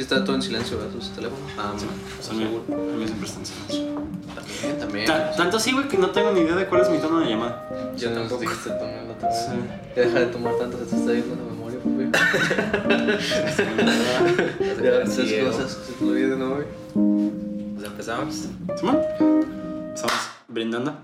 Sí, está todo en silencio, ¿verdad? Sus teléfonos. Ah, Sí, no. son míos. A mí siempre están en silencio. También, también. Ta- Tanto así, güey, que no tengo ni idea de cuál es mi tono de llamada. Yo Sí, tampoco. dijiste también la otra vez. Sí. Ya deja de tomar tanto, se te está yendo la memoria, güey. Ya, esas cosas se te olvidan, ¿no, güey? Pues empezamos. ¿Simón? Estamos brindando.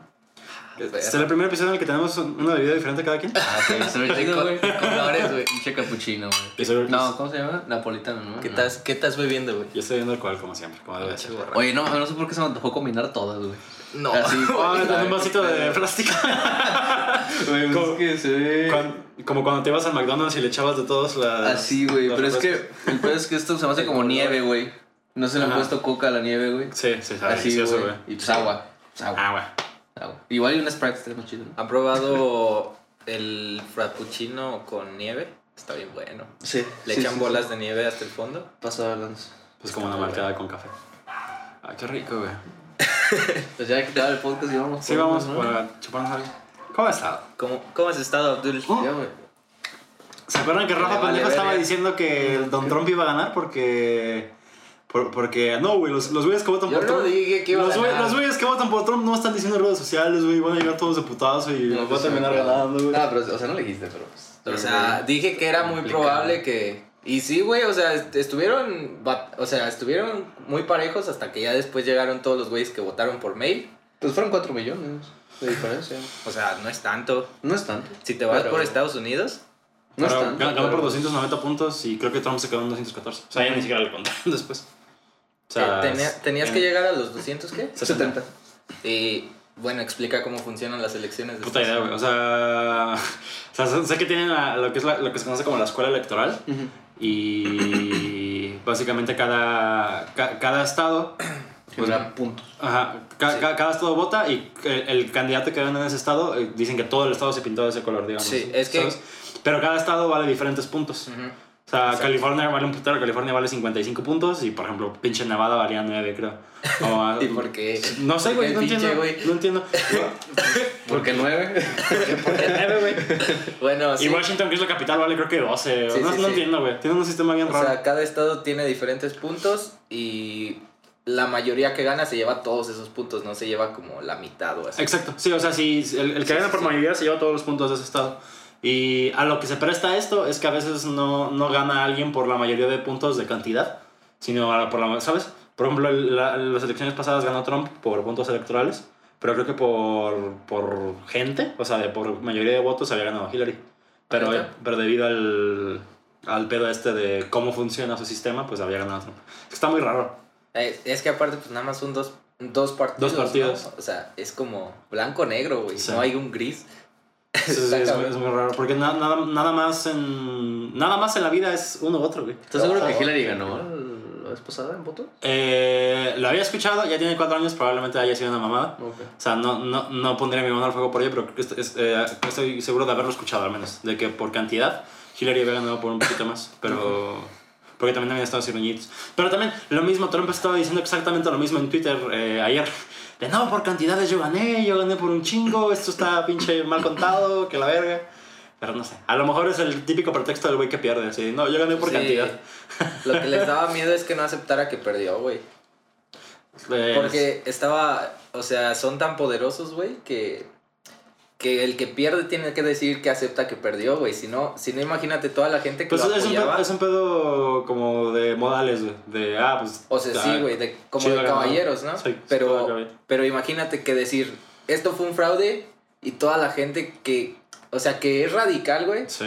Perro. Este es el primer episodio en el que tenemos una bebida diferente cada quien. Ah, sí, se ve De chido, co- güey. colores, güey. Capuchino, güey. No, ¿cómo se llama? Napolitano, ¿no? ¿Qué No. estás, ¿Qué estás bebiendo, güey? Yo estoy viendo alcohol como siempre, como debe ser. Oye, no, no sé por qué se me antojó combinar todas, güey. No. Así, Ah, en un vasito de plástico. Güey, Como- es que se ve... Cuan- como cuando te ibas al McDonald's y le echabas de todos las. Así, güey. Pero es que el pedo es que esto se me hace como nieve, güey. No se le han puesto coca a la nieve, güey. Sí, sí, sabe Así, delicioso, güey. güey. Y pues agua. Pues agua. Ah, agua. Igual y un Sprite estaría más chido, ¿no? ¿Han probado el frappuccino con nieve? Está bien bueno. Sí. Le echan bolas de nieve hasta el fondo. Pasa hablando. Pues como una malteada con café. Ah, qué rico, güey. Pues ya que te el podcast y vamos. Sí, por vamos ¿no? para chuparnos algo. ¿Cómo has estado? ¿Cómo, cómo has estado, Abdul? Ya, güey. ¿Se acuerdan que Rafa vale Pendejo estaba diciendo que Don Trump iba a ganar porque. Por- porque. No, güey, los, los güeyes que votan Yo por no Trump. dije que iba a los, güey- ganar. los güeyes que votan por Trump no están diciendo en redes sociales, güey. Van a llegar todos de putazo y No, nos va a pues, terminar sí, ganando, güey. No, pero, o sea, no le dijiste, pero pues. O sea, dije que era muy Complicado. probable que... Y sí, güey, o sea, est- estuvieron... O sea, estuvieron muy parejos hasta que ya después llegaron todos los güeyes que votaron por mail. Pues fueron 4 millones de diferencia. O sea, no es tanto. No es tanto. Si te vas Pero- por Estados Unidos... No es tanto. gan- ganó por pero- 290 puntos y creo que Trump se quedó en 214. O sea, ya ni siquiera le contaron después. O sea, eh, tenía- tenías que llegar a los 200, ¿qué? 70. Y bueno, explica cómo funcionan las elecciones. de Puta idea, güey. O sea, o sea, sé- que tienen la- lo, que es la- lo que se conoce como la escuela electoral. Ujú. Y básicamente cada, ca- cada estado. Pues, puntos. ajá, ca- Sí. ca- cada estado vota y el, el candidato que ven en ese estado eh, dicen que todo el estado se pintó de ese color, digamos. Sí, es que- ¿sabes? Pero cada estado vale diferentes puntos. Ujú. O sea, Exacto. California vale un putero, California vale 55 puntos y, por ejemplo, pinche Nevada valía 9, creo. O, ¿Y por qué? No sé, güey, no entiendo. No entiendo. Porque 9. ¿Por qué 9, güey? Bueno, sí. Y Washington, que es la capital, vale creo que 12. Sí, no sí, no entiendo, güey. Tiene un sistema bien O raro. sea, cada estado tiene diferentes puntos y la mayoría que gana se lleva todos esos puntos, no se lleva como la mitad o así. Exacto, sí, o sea, si el, el que gana por mayoría se lleva todos los puntos de ese estado. Y a lo que se presta esto es que a veces no, no gana alguien por la mayoría de puntos de cantidad, sino por la, ¿sabes? Por ejemplo, la- las elecciones pasadas ganó Trump por puntos electorales, pero creo que por, por gente, o sea, de por mayoría de votos había ganado Hillary. Pero, ¿Neta? pero debido al, al pedo este de cómo funciona su sistema, pues había ganado Trump. Está muy raro. Eh, Es que aparte, pues nada más son dos, dos partidos. Dos partidos. ¿no? O sea, es como blanco-negro, güey. Sí. No hay un gris. Sí, sí, es, es muy raro, porque na- nada, nada, más en, nada más en la vida es uno u otro, güey. ¿Estás seguro que Ojo. Hillary ganó la vez pasada en voto? Eh, lo había escuchado, ya tiene cuatro años, probablemente haya sido una mamada. Ok. O sea, no, no, no pondría mi mano al fuego por ello, pero est- est- eh, estoy seguro de haberlo escuchado al menos. De que por cantidad, Hillary había ganado por un poquito más. Pero. Porque también había estado ciruñitos. Pero también, lo mismo, Trump estaba diciendo exactamente lo mismo en Twitter eh, ayer. De no, por cantidades yo gané, yo gané por un chingo, esto está pinche mal contado, que la verga. Pero no sé, a lo mejor es el típico pretexto del güey que pierde. Así, no, yo gané por Sí. cantidad. Lo que les daba miedo es que no aceptara que perdió, güey. Eh, Porque estaba, o sea, son tan poderosos, güey, que, que el que pierde tiene que decir que acepta que perdió, güey. Si no, si no, imagínate toda la gente que Pues lo es un, apoyaba. pedo, es un pedo como de modales, güey. De, ah, pues. O sea, ah, sí, güey, de, como de caballeros, ¿no? Sí, pero, pero imagínate que decir, esto fue un fraude y toda la gente que, o sea, que es radical, güey, Sí.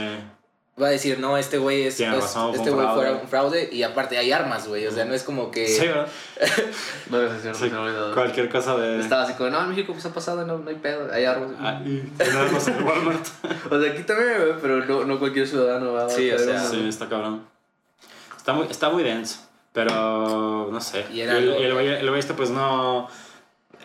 Va a decir, no, este güey es, Tiene es- razón, este un güey fraude. fue un fraude y aparte hay armas, güey, o sea, no es como que... Sí, ¿verdad? No, es cierto, Sí, olvidó. Cualquier cosa de. Estaba así como, no, en México pues ha pasado, no, no hay pedo, hay armas. Ah, y tenerlos en Walmart. O sea, aquí también, güey, pero no, no cualquier ciudadano va a Sí, o sea, Sí, está cabrón. Está muy, está muy denso. Pero no sé. Y el, lo- y el güey el güey este, pues no.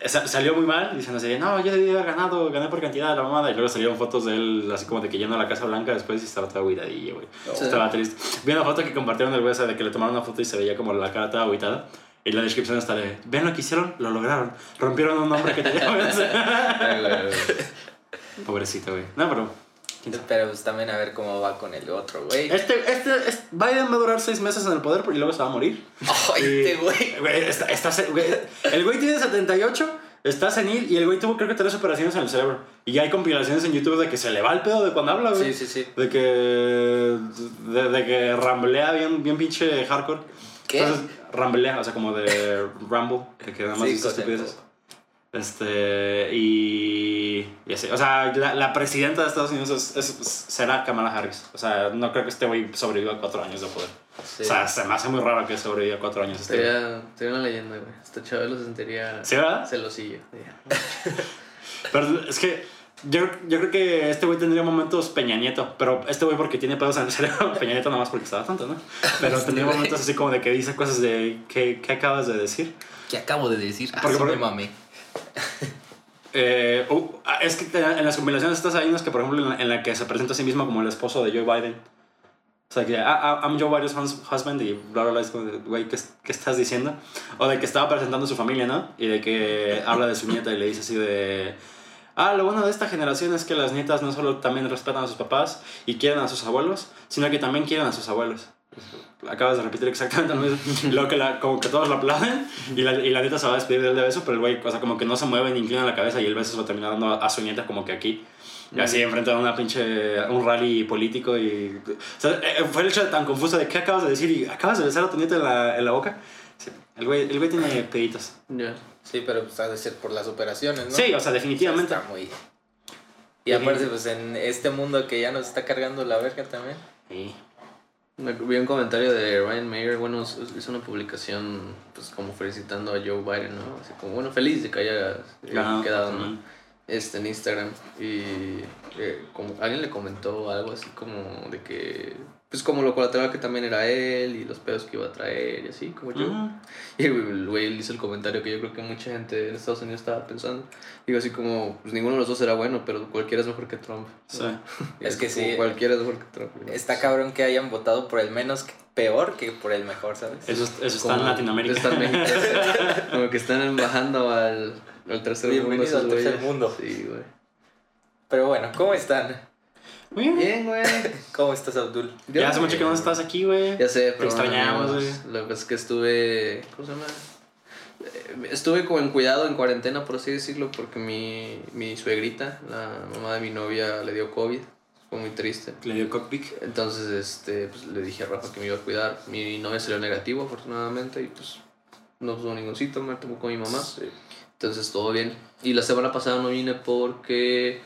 Sa- Salió muy mal diciendo así, no, yo debí haber ganado, gané por cantidad de la mamada. Y luego salieron fotos de él, así como de que yendo a la Casa Blanca después y estaba todo agüitadillo, güey. Sí. Estaba triste. Vi una foto que compartieron del güey, o sea, de que le tomaron una foto y se veía como la cara toda agüitada. Y la descripción está de, ven lo que hicieron, lo lograron. Rompieron un hombre que güey. Pobrecito, güey. No, pero Pero pues también a ver cómo va con el otro, güey. Este, este, este- Biden va a durar seis meses en el poder y luego se va a morir. Y- este güey. Güey, está- está güey, el güey tiene 78, está senil y el güey tuvo creo que tres operaciones en el cerebro. Y ya hay compilaciones en YouTube de que se le va el pedo de cuando habla, güey. Sí, sí, sí. De que. De, de que ramblea bien, bien pinche hardcore. ¿Qué? Entonces, ramblea, o sea, como de Rumble, de que nada más Sí, dice estupideces. Este. Y. Y así. O sea, la, la presidenta de Estados Unidos es, es- será Kamala Harris. O sea, no creo que este güey sobreviva cuatro años de poder. Sí. O sea, se me hace muy raro que sobreviva cuatro años este güey. Sería, sería una leyenda, güey. Hasta Chabelo se sentiría ¿Sí, verdad? celosillo. Pero es que yo, yo creo que este güey tendría momentos Peña Nieto, pero este güey porque tiene pedos en el cerebro, Peña Nieto nada más porque estaba tonto, ¿no? Pero tendría momentos así como de que dice cosas de ¿qué, qué acabas de decir? ¿Qué acabo de decir? Ah, Porque- sí porque- me mamé. Eh, uh, ah, es que en las compilaciones estas hay unas que por ejemplo en la, en la que se presenta a sí mismo como el esposo de Joe Biden. O sea que ah, ah, I'm Joe Biden's hus- husband y bla bla bla es como güey, ¿qué, ¿qué estás diciendo? O de que estaba presentando a su familia, ¿no? Y de que habla de su nieta y le dice así de... Ah, lo bueno de esta generación es que las nietas no solo también respetan a sus papás y quieren a sus abuelos, sino que también quieren a sus abuelos. Acabas de repetir exactamente lo mismo. Luego que la, como que todos lo aplauden y la, y la nieta se va a despedir de él de beso, pero el güey, o sea, como que no se mueve ni inclina la cabeza y el beso se lo termina dando a, a su nieta como que aquí. Y así enfrente de una pinche, un rally político y... O sea, eh, fue el hecho tan confuso de qué acabas de decir y acabas de besar a tu nieta en la, en la boca. Sí, el, güey, el güey tiene peditos. Ya. Sí, pero pues ha de ser por las operaciones, ¿no? Sí, o sea, definitivamente. Está muy... Y aparte, pues en este mundo que ya nos está cargando la verga también. Sí. Me- Vi un comentario de Ryan Mayer, bueno, hizo una publicación pues como felicitando a Joe Biden, ¿no? Así como, bueno, feliz de que haya eh, quedado, ¿no? Este, en Instagram. Y eh, como, alguien le comentó algo así como de que, pues como lo colateral que también era él y los pedos que iba a traer y así, como yo. Ujú. Y el güey hizo el comentario que yo creo que mucha gente en Estados Unidos estaba pensando. Digo así como, pues ninguno de los dos era bueno, pero cualquiera es mejor que Trump. Sí. Es así que sí. Cualquiera es mejor que Trump. ¿no? Está cabrón que hayan votado por el menos que- peor que por el mejor, ¿sabes? Eso, eso está en Como- Latinoamérica. Está en México. como que están bajando al, al tercer mundo. Bienvenido al tercer mundo. Sí, güey. Pero bueno, ¿cómo están? Muy bien. Bien, güey. ¿Cómo estás, Abdul? Ya hace mucho que no estás aquí, güey. Ya sé, pero extrañamos, no, güey. Lo que pasa es que estuve. ¿Cómo se llama? Eh, Estuve como en cuidado, en cuarentena, por así decirlo, porque mi, mi suegrita, la mamá de mi novia, le dio COVID. Fue muy triste. Le dio cockpick. Entonces, este, pues, le dije a Rafa que me iba a cuidar. Mi novia salió negativo, afortunadamente, y pues no tuvo ningún síntoma, tuvo con mi mamá. Entonces, todo bien. Y la semana pasada no vine porque,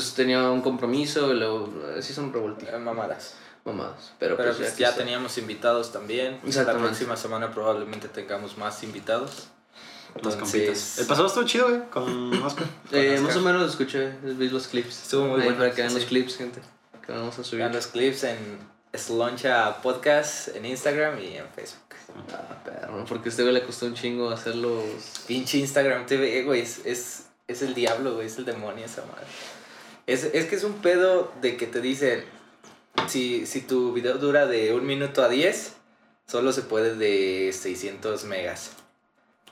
pues, tenía un compromiso, y luego, eh, sí son revoltitas, Eh, Mamadas. mamadas. Pero, Pero pues, pues ya estoy. teníamos invitados también. La próxima semana probablemente tengamos más invitados. Los compitas. El pasado estuvo chido, güey, con Oscar. Eh, Con más o menos escuché, vi los clips. Estuvo muy Ahí bueno, Para que vean sí. los clips, gente. Que vamos a subir. vean los clips en Sloncha Podcast en Instagram y en Facebook. Ah, perro, porque a este güey le costó un chingo hacer los... Pinche Instagram TV, güey, es, es, es el diablo, güey, es el demonio esa madre. Es, es que es un pedo de que te dicen, si, si tu video dura de un minuto a 10, solo se puede de 600 megas.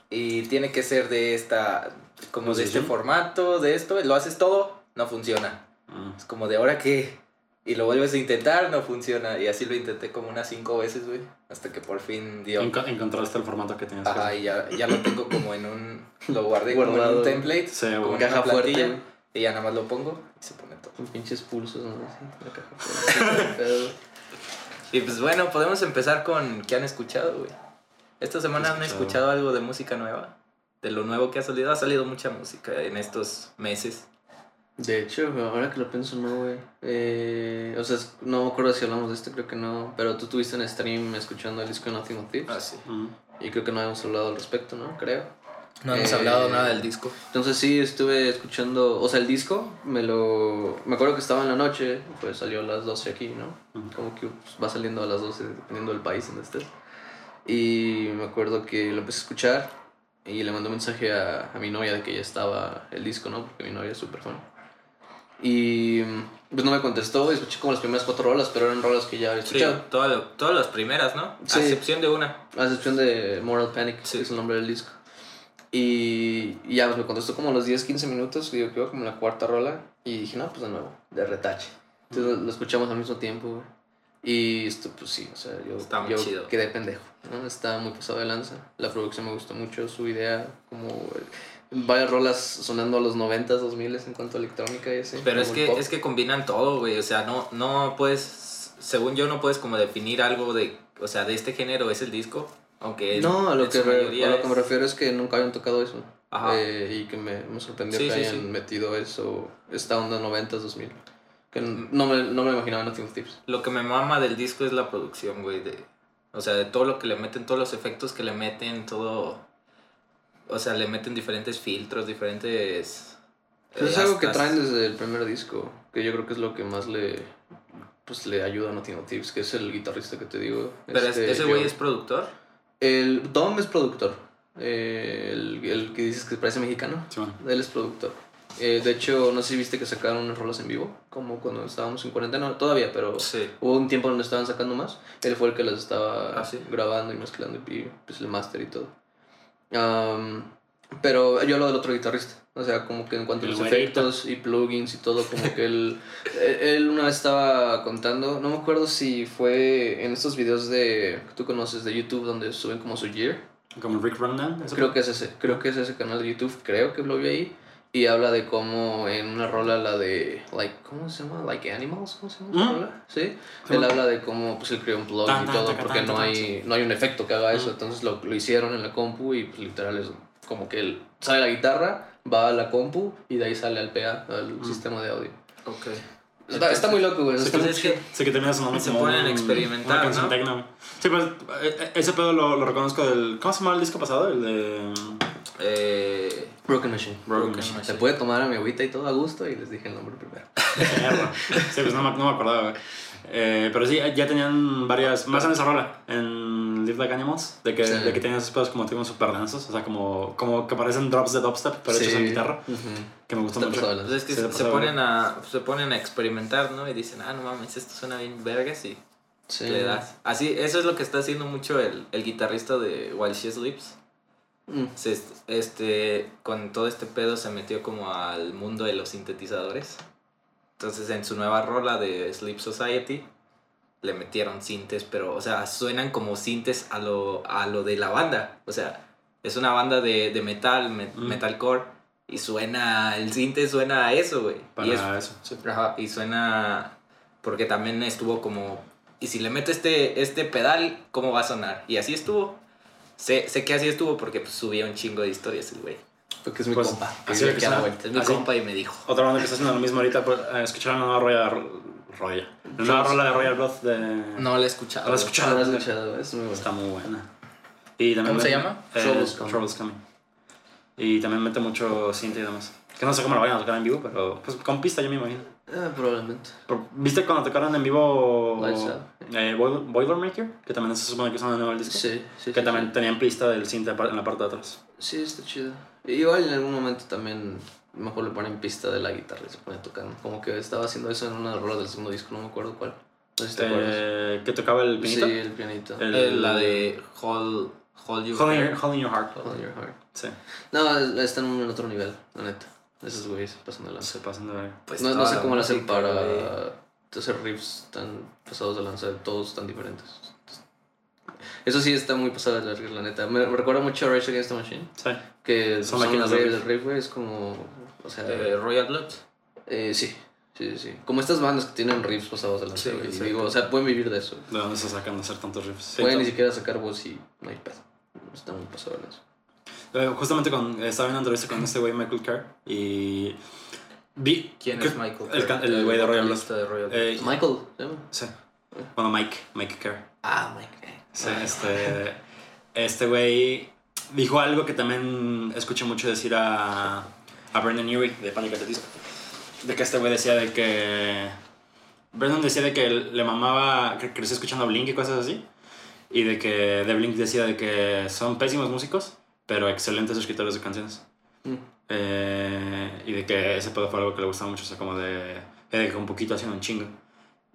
Y tiene que ser de esta, como Pues de sí, este formato, de esto, lo haces todo, no funciona. Mm. Es como de ahora que... Y lo vuelves a intentar, no funciona. Y así lo intenté como unas cinco veces, güey. Hasta que por fin dio. Enco- encontraste el formato que tenías Ajá, y ya, ya lo tengo como en un... Lo guardé como en un template. Sí, como en Caja fuerte. Y ya nada más lo pongo y se pone todo. Con pinches pulsos, ¿no? Así, la caja Y pues bueno, podemos empezar con qué han escuchado, güey. Esta semana han escuchado? algo de música nueva. De lo nuevo que ha salido. Ha salido mucha música en estos meses. De hecho, ahora que lo pienso, no, güey. Eh, o sea, no me acuerdo si hablamos de esto, creo que no. Pero tú tuviste en stream escuchando el disco de Nothing but Thieves. Ah, sí. Mm. Y creo que no habíamos hablado al respecto, ¿no? Creo. No hemos Eh, hablado nada del disco. Entonces sí, estuve escuchando, o sea, el disco, me lo... Me acuerdo que estaba en la noche, pues salió a las 12 aquí, ¿no? Como que pues, va saliendo a las 12 dependiendo del país donde estés. Y me acuerdo que lo empecé a escuchar y le mandé un mensaje a, a mi novia de que ya estaba el disco, ¿no? Porque mi novia es súper fan. Y pues no me contestó, escuché como las primeras cuatro rolas, pero eran rolas que ya había Sí, escuchado. todas lo- todas las primeras, ¿no? Sí. A excepción de una. A excepción de Moral Panic, Sí. que es el nombre del disco. Y, y ya pues me contestó como a los 10, 15 minutos, digo que iba como la cuarta rola. Y dije, no, pues de nuevo, de retache. Entonces lo escuchamos al mismo tiempo, güey. Y esto, pues sí, o sea, yo, Está muy yo chido. quedé pendejo, ¿no? Está muy pasado de lanza. La producción me gustó mucho, su idea, como eh, varias rolas sonando a los 90s, 2000 en cuanto a electrónica y así. Pero es que, es que combinan todo, güey. O sea, no, no puedes, según yo, no puedes como definir algo de, o sea, de este género es el disco. Aunque No, a lo, que, re- a lo que me refiero es que nunca habían tocado eso. Ajá. Eh, y que me, me sorprendió Sí, que sí, hayan sí. metido eso, esta onda 90s, 2000. Que n- no me, no me imaginaba en Nothing Tips. Lo que me mama del disco es la producción, güey. De, o sea, de todo lo que le meten, todos los efectos que le meten, todo. O sea, le meten diferentes filtros, diferentes. Pues es eh, algo que traen desde el primer disco, que yo creo que es lo que más le, pues, le ayuda a Nothing Tips, que es el guitarrista que te digo. Pero es- este, ese güey es productor. El Dom es productor. Eh, el, el que dices que parece mexicano. Sí, bueno. Él es productor. Eh, de hecho, no sé si viste que sacaron unas rolas en vivo, como cuando estábamos en cuarentena, todavía, pero Sí. hubo un tiempo donde estaban sacando más. Él fue el que las estaba Ah, sí. grabando y mezclando y pues el máster y todo. Pero yo hablo del otro guitarrista. O sea, como que en cuanto a El los güerito. efectos y plugins y todo, como que él, él él una vez estaba contando, no me acuerdo si fue en estos videos de que tú conoces de YouTube donde suben como su gear. Como Rick Rundown. Creo que es ese, creo que es ese canal de YouTube, creo que lo vi ahí. Y habla de cómo en una rola, la de, like, ¿cómo se llama? Like Animals, ¿cómo se llama ¿Mm? Sí. Sí, Él habla de cómo pues él creó un plug Tan, y tan, todo, taca, porque tan, no tan, hay, no hay un efecto que haga eso. Mm. Entonces lo, lo hicieron en la compu y pues literal es como que él sale la guitarra, va a la compu y de ahí sale al PA, al Mm. sistema de audio. Ok. Está, está muy loco, güey. Sí, está pues muy es que- Sí, que termina sonando Se como ponen a un- experimentar, una canción ¿no? techno, güey. Sí, pues eh, eh, ese pedo lo, lo reconozco del... ¿Cómo se llama el disco pasado? El de... Eh, Broken Machine. Broken Broken Machine. Se puede tomar a mi agüita y todo a gusto y les dije el nombre primero. Sí, pues no no me acordaba, güey. Eh, pero sí, ya tenían varias... Más en esa rola, en Live Like Animals, de que, Sí. de que tenían esos pedos como tipo super densos, o sea, como, como que parecen drops de dubstep, pero hechos en guitarra, que me gustó Está mucho. pues es que Sí, se, se ponen a, se ponen a experimentar, ¿no? Y dicen, ah, no mames, esto suena bien vergas y Sí. le das. Así, eso es lo que está haciendo mucho el, el guitarrista de While She Sleeps. Mm. Se, este, con todo este pedo se metió como al mundo de los sintetizadores. Entonces en su nueva rola de Sleep Society le metieron sintes, pero, o sea, suenan como sintes a lo, a lo de la banda. O sea, es una banda de, de metal, me- Mm. metalcore, y suena, el sinte suena a eso, güey. Para Y es eso, sí. Ajá, y suena porque también estuvo como y si le meto este este pedal cómo va a sonar y así estuvo sé, sé que así estuvo porque pues, subía un chingo de historias el güey Porque es mi Pues, compa. que así que la vuelta. es mi ¿Ah, sí? compa y me dijo Otra banda que está haciendo lo mismo ahorita, pues, eh, escucharon la nueva Royal... Royal. La nueva rola de Royal Blood de... no la he escuchado ¿No la güey. escuchado? Lo he escuchado, es muy bueno. Está muy buena. Y también ¿Cómo se mete- llama? Eh, Troubles Coming. Troubles Coming. Y también mete mucho cinta y demás. Que no sé cómo lo vayan a tocar en vivo, pero pues con pista yo me imagino. Ah, probablemente. ¿Viste cuando tocaron en vivo eh, Boiler- Boilermaker? Que también se supone que son de nuevo el disco. Sí, sí. Que sí, también sí. tenían pista del cinta en la parte de atrás. Sí, está chido. Igual en algún momento también mejor le ponen pista de la guitarra y se pone tocando. Como que estaba haciendo eso en una rola del segundo disco, no me acuerdo cuál. No sé si te. Eh, ¿Que tocaba el Sí, pianito? el pianito. El- Eh, la de Hold, hold You your, Hold in Your Heart. Hold Your Heart. Sí, No, están en otro nivel, la neta. Esos güeyes pasando de lanza. se pasan de. Pues no, no sé cómo lo hacen para güey. hacer riffs tan pasados de lanza, todos tan diferentes. Eso sí está muy pasado de verga, la neta. Me, me recuerda mucho a Rage Against the Machine, Sí. que Son son, máquinas de riff. del riff, güey, es como... O sea, Eh, Royal Blood eh, sí, sí, sí, sí. Como estas bandas que tienen riffs pasados de lanza, Sí, güey. digo, o sea, pueden vivir de eso. ¿De dónde se sacan de hacer tantos riffs? Sí, pueden todo. ni siquiera sacar voz y no hay pedo. Está muy pasado de lanza. Eh, justamente con, estaba en una entrevista con este güey Michael Carr y vi... ¿Quién que- es Michael? El, güey de Royal Blood. vocalista de Royal Blood. Eh, Michael, sí. Bueno, Mike, Mike Carr. Ah, Mike. Sí, este, este güey dijo algo que también escuché mucho decir a, a Brendan Urie de Panic! at the Disco. De que este güey decía de que... Brendan decía de que le mamaba, que creció escuchando Blink y cosas así. Y de que de Blink decía de que son pésimos músicos, pero excelentes escritores de canciones. Mm. Eh, y de que ese pedo fue algo que le gustaba mucho, o sea, como de, de que un poquito haciendo un chingo.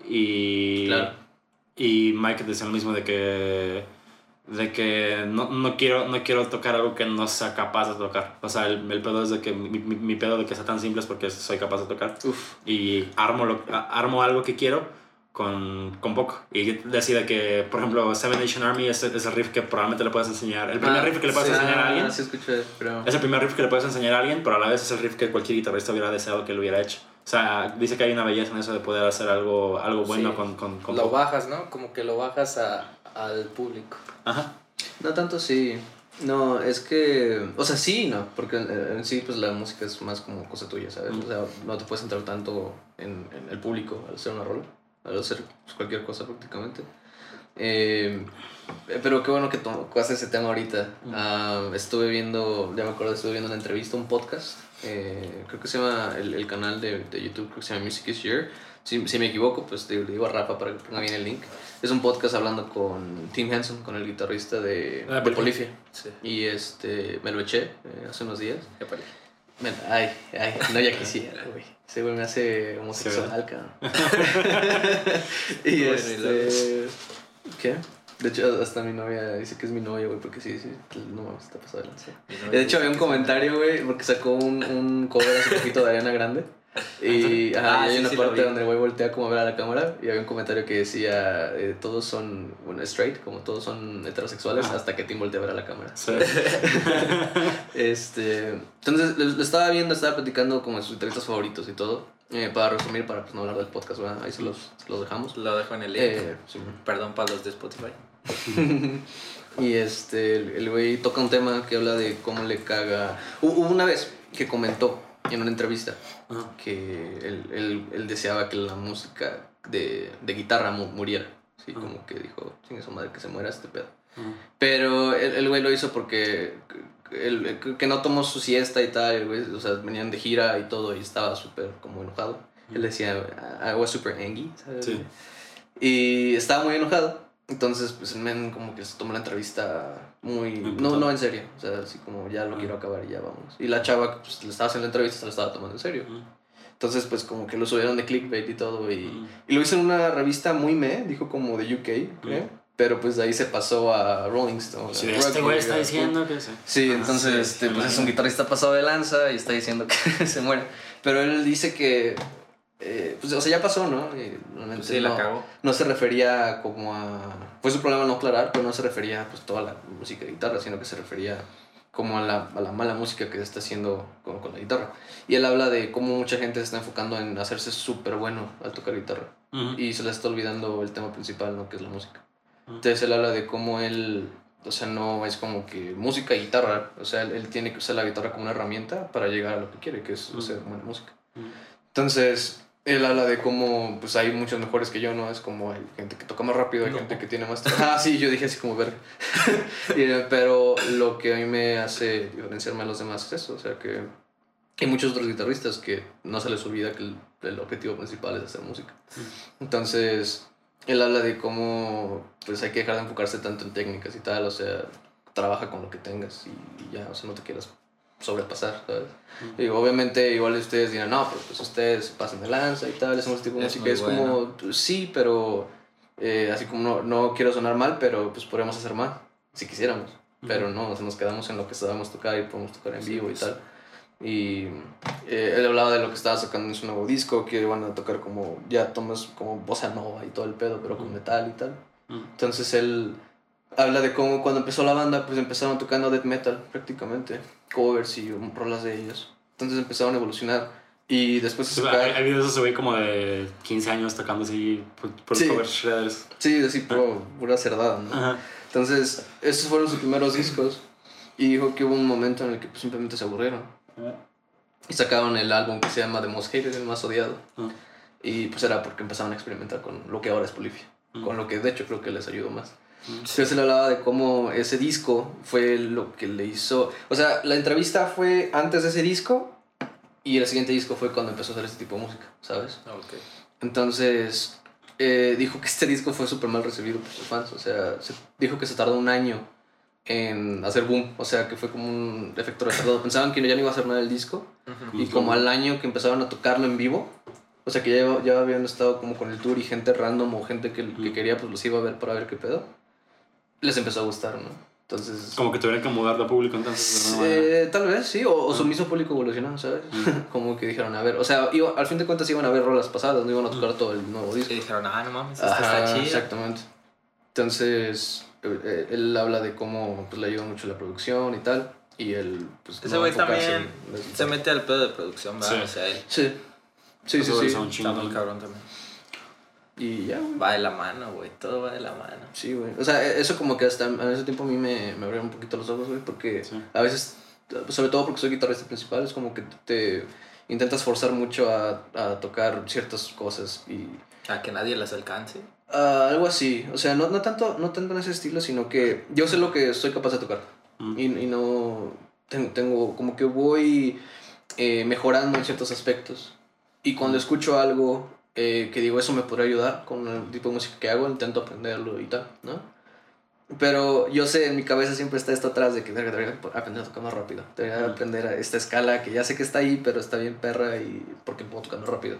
Y, Claro. y Mike decía lo mismo de que de que no, no, quiero, no quiero tocar algo que no sea capaz de tocar. O sea, el, el pedo es de que mi, mi, mi pedo de que sea tan simple es porque soy capaz de tocar. Uf. Y armo, lo, armo algo que quiero con, con poco. Y decide que, por ejemplo, Seven Nation Army es, es el riff que probablemente le puedes enseñar. El primer Ah, riff que le puedes sí. enseñar a Ah, alguien. Sí, escuché, pero... Es el primer riff que le puedes enseñar a alguien, pero a la vez es el riff que cualquier guitarrista hubiera deseado que lo hubiera hecho. O sea, dice que hay una belleza en eso de poder hacer algo, algo bueno Sí. con, con, con Lo poco. bajas, ¿no? Como que lo bajas a, al público. Ajá. No tanto sí. No, es que... O sea, sí, no. Porque en sí, pues la música es más como cosa tuya, ¿sabes? Mm. O sea, no te puedes entrar tanto en, en el público al hacer una rola. Al hacer pues, cualquier cosa prácticamente. Eh, pero qué bueno que tocaste ese tema ahorita. Ah, estuve viendo, ya me acuerdo, estuve viendo una entrevista, un podcast. eh, creo que se llama, el, el canal de, de YouTube, creo que se llama Music is Here. Si, si me equivoco, pues te- le digo a Rafa para que ponga bien el link. Es un podcast hablando con Tim Henson, con el guitarrista de, Ah, de Polifia. Sí. Y este, me lo eché eh, hace unos días. Men, ay, ay, no ya quisiera, güey. Ese güey me hace homosexual, cabrón. y Bueno, y este. ¿Qué? De hecho, hasta mi novia dice que es mi novia, güey, porque sí, sí, no mames, está pasado de lanza. De hecho, había un comentario, güey, porque sacó un, un cover hace poquito de Ariana Grande. Y, ajá, Ah, y hay sí, una sí parte donde el güey voltea como a ver a la cámara y había un comentario que decía, eh, todos son, bueno, straight, como todos son heterosexuales, hasta que Tim voltea a ver a la cámara. Sí. Este, entonces lo, estaba viendo, estaba platicando como de sus guitarristas favoritos y todo. Eh, para resumir, para pues, no hablar del podcast, ¿verdad? ahí se los, los dejamos. Lo dejo en el link. Eh. Perdón para los de Spotify. y este, el güey toca un tema que habla de cómo le caga. Hu- Hubo una vez que comentó en una entrevista Ajá. que él, él- él deseaba que la música de, de guitarra mu- muriera. Sí, Ajá. como que dijo, sin su madre que se muera este pedo. Ajá. Pero el, el güey lo hizo porque el, que no tomó su siesta y tal, güey, o sea, venían de gira y todo y estaba súper como enojado. Él decía, I was super angry, ¿sabes? Sí. Y estaba muy enojado. Entonces, pues el men como que se tomó la entrevista muy... Muy No, no en serio, o sea, así como ya lo Ah. quiero acabar y ya vamos. Y la chava, pues le estaba haciendo la entrevista, se la estaba tomando en serio. Entonces, pues como que lo subieron de clickbait y todo. Y, y lo hizo en una revista muy me, dijo como de UK, creo. Pero pues de ahí se pasó a Rolling Stone. Sí, este güey está diciendo que sí. Sí, Ah, entonces sí, este, pues es un guitarrista pasado de lanza y está diciendo que se muere. Pero él dice que, eh, pues, o sea, ya pasó, ¿no? Y realmente Sí, no, la cagó. no se refería como a... Fue su problema no aclarar, pero no se refería pues toda la música de guitarra, sino que se refería como a la, a la mala música que se está haciendo con, con la guitarra. Y él habla de cómo mucha gente se está enfocando en hacerse súper bueno al tocar guitarra Ajá. y se le está olvidando el tema principal, ¿no? Que es la música. Ujú. Entonces él habla de cómo él, o sea, no es como que música y guitarra, o sea, él, él tiene que usar la guitarra como una herramienta para llegar a lo que quiere, que es Ujú. hacer buena música. Entonces, él habla de cómo, pues hay muchos mejores que yo, ¿no? Es como hay gente que toca más rápido, hay No. gente que tiene más... Ah, sí, yo dije así como ver. pero lo que a mí me hace diferenciarme a los demás es eso, o sea, que hay muchos otros guitarristas que no se les olvida que el, el objetivo principal es hacer música. Entonces, él habla de cómo pues hay que dejar de enfocarse tanto en técnicas y tal, o sea, trabaja con lo que tengas y, y ya, o sea, no te quieras sobrepasar, ¿sabes? Ujú. Y obviamente igual ustedes dirán, no, pero pues ustedes se pasan de lanza y tal, este tipo de Es música. Es como, pues, sí, pero eh, así como no, no quiero sonar mal, pero pues podríamos hacer más, si quisiéramos. Pero no, o sea, nos quedamos en lo que sabemos tocar y podemos tocar en Sí, vivo y pues. tal. Y eh, él hablaba de lo que estaba sacando en su nuevo disco, que van a tocar como, ya tomas como bossa nova y todo el pedo, pero con Ujú. metal y tal. Entonces él habla de cómo cuando empezó la banda, pues empezaron tocando death metal prácticamente, covers y um, rolas de ellos. Entonces empezaron a evolucionar y después Sí, de Hay, videos de ese güey como de 15 años tocando así por, por Sí. covers shredders. Sí, así puro, pura cerdada, ¿no? Ajá. Entonces, esos fueron sus primeros discos y dijo que hubo un momento en el que pues, simplemente se aburrieron. Y sacaron el álbum que se llama The Most Hated, el más odiado. Ah. Y pues era porque empezaron a experimentar con lo que ahora es Polifia. Con lo que de hecho creo que les ayudó más. Entonces él hablaba de cómo ese disco fue lo que le hizo... O sea, la entrevista fue antes de ese disco y el siguiente disco fue cuando empezó a hacer este tipo de música, ¿sabes? Ok. Entonces eh, dijo que este disco fue súper mal recibido por sus fans. O sea, se- dijo que se tardó un año en hacer boom. O sea, que fue como un efecto retardado. Pensaban que ya no iba a hacer nada el disco. Y como al año que empezaron a tocarlo en vivo, o sea que ya, ya habían estado como con el tour y gente random o gente que, que quería, pues los iba a ver para ver qué pedo. Les empezó a gustar, ¿no? Entonces... Como que tuvieran que mudar de público entonces. Eh, tal vez, sí, o, o su mismo público evolucionó, ¿sabes? como que dijeron, a ver, o sea, iba- al fin de cuentas iban a ver rolas pasadas, no iban a tocar todo el nuevo disco. Y dijeron, ah, no mames, esta Ajá, está chida. exactamente. Entonces, eh, él habla de cómo pues, le ayuda mucho la producción y tal, y él, pues, Ese güey enfocarse también en se mete al pedo de producción, ¿verdad? Sí. O sea, él Sí, sí, sí, sí. chingo está muy cabrón también. Y ya, güey. Va de la mano, güey, todo va de la mano. Sí, güey. O sea, e- eso como que hasta en ese tiempo a mí me, me abrió un poquito los ojos, güey, porque Sí. a veces, sobre todo porque soy guitarrista principal, es como que te intentas forzar mucho a, a tocar ciertas cosas y A que nadie las alcance. ah, algo así. O sea, no, no, tanto, no tanto en ese estilo, sino que yo sé lo que soy capaz de tocar Mm. y, y no tengo, tengo como que voy eh, mejorando en ciertos aspectos. Y cuando escucho algo eh, que digo, eso me podría ayudar con el tipo de música que hago, intento aprenderlo y tal, ¿no? Pero yo sé, en mi cabeza siempre está esto atrás de que verga, debería aprender a tocar más rápido. Debería Ujú. aprender a esta escala que ya sé que está ahí, pero está bien perra y porque puedo tocar más rápido.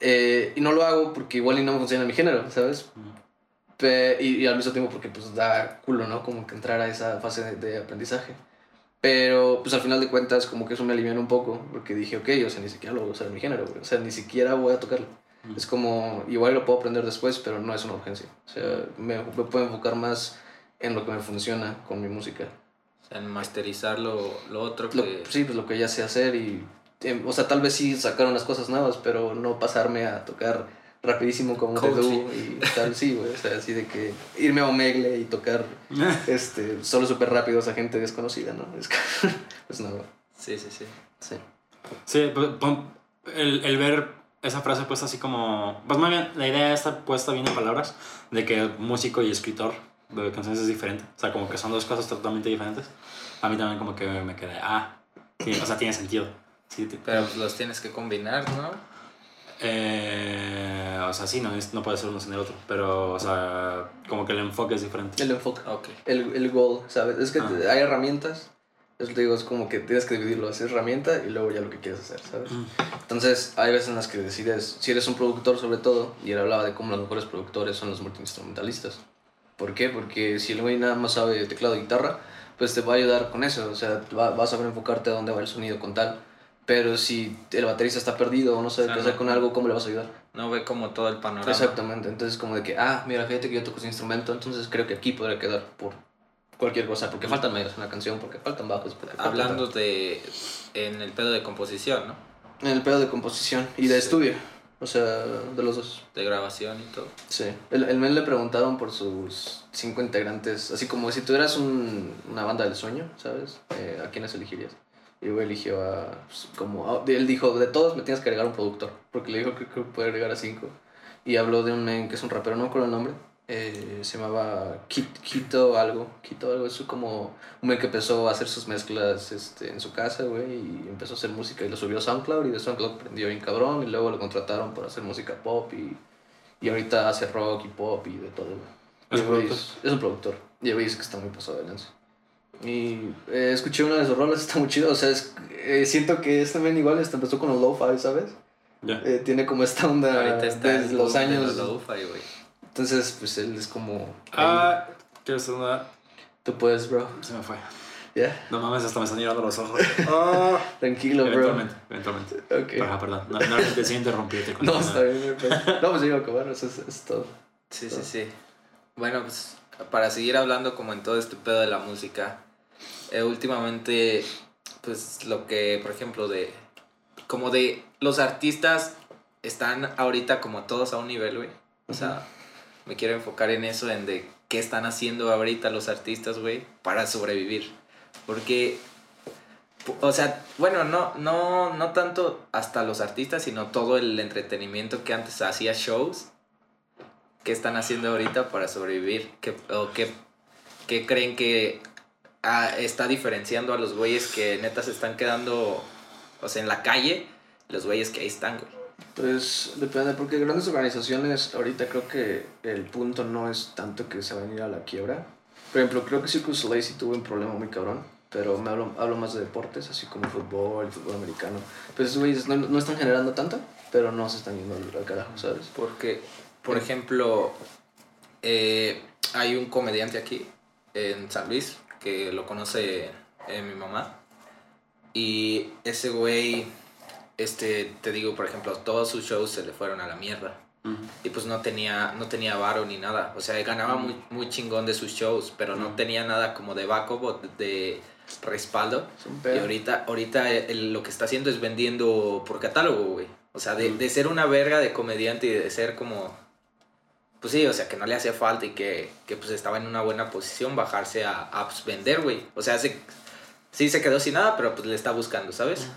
Eh, y no lo hago porque igual y no me funciona mi género, ¿sabes? Mm. Pe- y, y al mismo tiempo porque pues da culo, ¿no? Como que entrar a esa fase de, de aprendizaje. Pero pues al final de cuentas como que eso me alivió un poco porque dije, ok, o sea, ni siquiera lo voy a usar en mi género. O sea, ni siquiera voy a tocarlo. Mm. Es como, igual lo puedo aprender después, pero no es una urgencia. O sea, me, me puedo enfocar más en lo que me funciona con mi música. O sea, en masterizar lo, lo otro Lo- que... sí, pues lo que ya sé hacer y... em, o sea, tal vez sí sacar unas cosas nuevas, pero no pasarme a tocar rapidísimo como Do y tal, sí, güey. O sea, así de que irme a Omegle y tocar este, solo súper rápido a esa gente desconocida, ¿no? Es que, pues no, güey. Sí, sí, sí. Sí. Sí, pues, el, el ver esa frase puesta así como... Pues más bien, la idea está puesta bien en palabras, de que músico y escritor de canciones es diferente. O sea, como que son dos cosas totalmente diferentes. A mí también como que me quedé, ah, sí, o sea, tiene sentido. Sí, Pero pues, los tienes que combinar, ¿no? eh, o sea, sí, no, no puede ser uno sin el otro, pero, o sea, como que el enfoque es diferente. El enfoque. Ok. El, el goal, ¿sabes? Es que Ah. hay herramientas. Eso te digo, es como que tienes que dividirlo. Es herramienta y luego ya lo que quieres hacer, ¿sabes? Mm. Entonces, hay veces en las que decides, si eres un productor sobre todo, y él hablaba de cómo los mejores productores son los multiinstrumentalistas. ¿Por qué? Porque si el güey nada más sabe teclado y guitarra, pues te va a ayudar con eso. O sea, va- vas a saber enfocarte a dónde va el sonido con tal. Pero si el baterista está perdido o no sabe O sea, qué hacer no. con algo, ¿cómo le vas a ayudar? No ve como todo el panorama. Exactamente. Entonces, como de que, ah, mira, fíjate que yo toco ese instrumento, entonces creo que aquí podría quedar por cualquier cosa. Porque faltan medios en la canción, porque faltan bajos. Porque Hablando de... En el pedo de composición, ¿no? En el pedo de composición y de Sí. estudio. O sea, de los dos. De grabación y todo. Sí. El, el men le preguntaron por sus cinco integrantes. Así como si tuvieras un, una banda del sueño, ¿sabes? Eh, ¿A quiénes elegirías? Y luego eligió a. pues, como, a- él dijo: de todos me tienes que agregar un productor. Porque le dijo que, que puede agregar a cinco. Y habló de un men que es un rapero, no me acuerdo el nombre. Eh, se llamaba Quito algo. Quito algo. Es como un men que empezó a hacer sus mezclas este, en su casa, güey. Y empezó a hacer música y lo subió a SoundCloud. Y de SoundCloud prendió bien cabrón. Y luego lo contrataron para hacer música pop. Y, y ahorita hace rock y pop y de todo, güey. ¿Es güey? Es, es un productor. Y güey dice que está muy pasado de lanza. Y eh, escuché una de sus rolas, está muy chido. O sea, es- eh, siento que este men igual hasta empezó con el lo-fi, ¿sabes? Ya. Eh, tiene como esta onda desde los de años. lo-fi, güey. Entonces, pues él es como. Ah, ¿quieres hacer una? Tú puedes, bro. Se me fue. Ya, No mames, hasta me están llorando los ojos. Ah. tranquilo, bro. eventualmente, eventualmente. Ok. Ajá, perdón. No, no decidí interrumpirte. No, continúa. está bien, pues. No, pues a acabar, eso es, es todo. Sí, sí, sí. Bueno, pues para seguir hablando como en todo este pedo de la música, eh, últimamente, pues lo que, por ejemplo, de... Como de los artistas están ahorita como todos a un nivel, güey. O sea, me quiero enfocar en eso, en de qué están haciendo ahorita los artistas, güey, para sobrevivir. Porque, o sea, bueno, no, no, no tanto hasta los artistas, sino todo el entretenimiento que antes hacía shows. ¿Qué están haciendo ahorita para sobrevivir? ¿Qué, ¿O qué, qué creen que ah, está diferenciando a los güeyes que neta se están quedando, o sea, en la calle? Los güeyes que ahí están, güey. Pues depende, porque grandes organizaciones, ahorita creo que el punto no es tanto que se van a ir a la quiebra. Por ejemplo, creo que Circus Soleil sí tuvo un problema muy cabrón, pero me hablo, hablo más de deportes, así como fútbol, fútbol americano. Pues esos güeyes no, no están generando tanto, pero no se están yendo al, carajo, ¿sabes? Porque, por ejemplo, eh, hay un comediante aquí en San Luis, que lo conoce eh, mi mamá. Y ese güey, este, te digo, por ejemplo, todos sus shows se le fueron a la mierda. Y pues no tenía, no tenía varo ni nada. O sea, ganaba muy, muy chingón de sus shows, pero no tenía nada como de backup o de, de respaldo. Y ahorita, ahorita él lo que está haciendo es vendiendo por catálogo, güey. O sea, de, de ser una verga de comediante y de ser como... Pues sí, o sea, que no le hacía falta y que, que pues estaba en una buena posición bajarse a, a pues, vender, güey. O sea, se, sí se quedó sin nada, pero pues le está buscando, ¿sabes?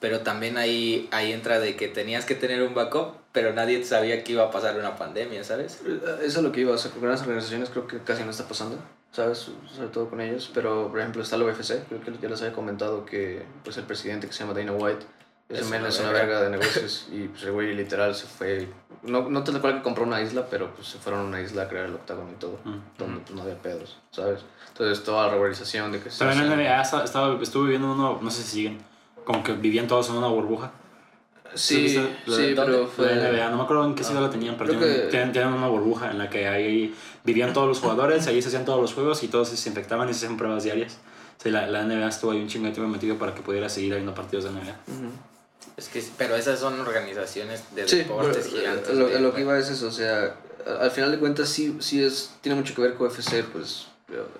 Pero también ahí, ahí entra de que tenías que tener un backup, pero nadie sabía que iba a pasar una pandemia, ¿sabes? Eso es lo que iba, o sea, con grandes organizaciones creo que casi no está pasando, ¿sabes? Sobre todo con ellos, pero por ejemplo está la UFC, creo que ya les había comentado que pues el presidente que se llama Dana White, ese Es men una es una verga. de negocios y pues el güey literal se fue, no, no te recuerdo que compró una isla, pero pues se fueron a una isla a crear el octágono y todo, Mm. donde pues no había pedos, ¿sabes? Entonces toda la regularización de que se También en NBA estaba, estaba- estuve viviendo uno, no sé si siguen, como que vivían todos en una burbuja. Sí, ¿Viste? sí, pero fue... La NBA, no me acuerdo en qué ciudad la tenían, pero tienen, que- tienen, tienen una burbuja en la que ahí vivían todos los jugadores, ahí se hacían todos los juegos y todos se desinfectaban y se hacían pruebas diarias. Sí, la, la NBA estuvo ahí un chingo de tiempo metido para que pudiera seguir habiendo partidos de NBA. Ujú. Es que, pero esas son organizaciones de Sí, deportes pero, gigantes. Lo, güey. lo que iba es eso, o sea, al final de cuentas sí, sí es, tiene mucho que ver con UFC, pues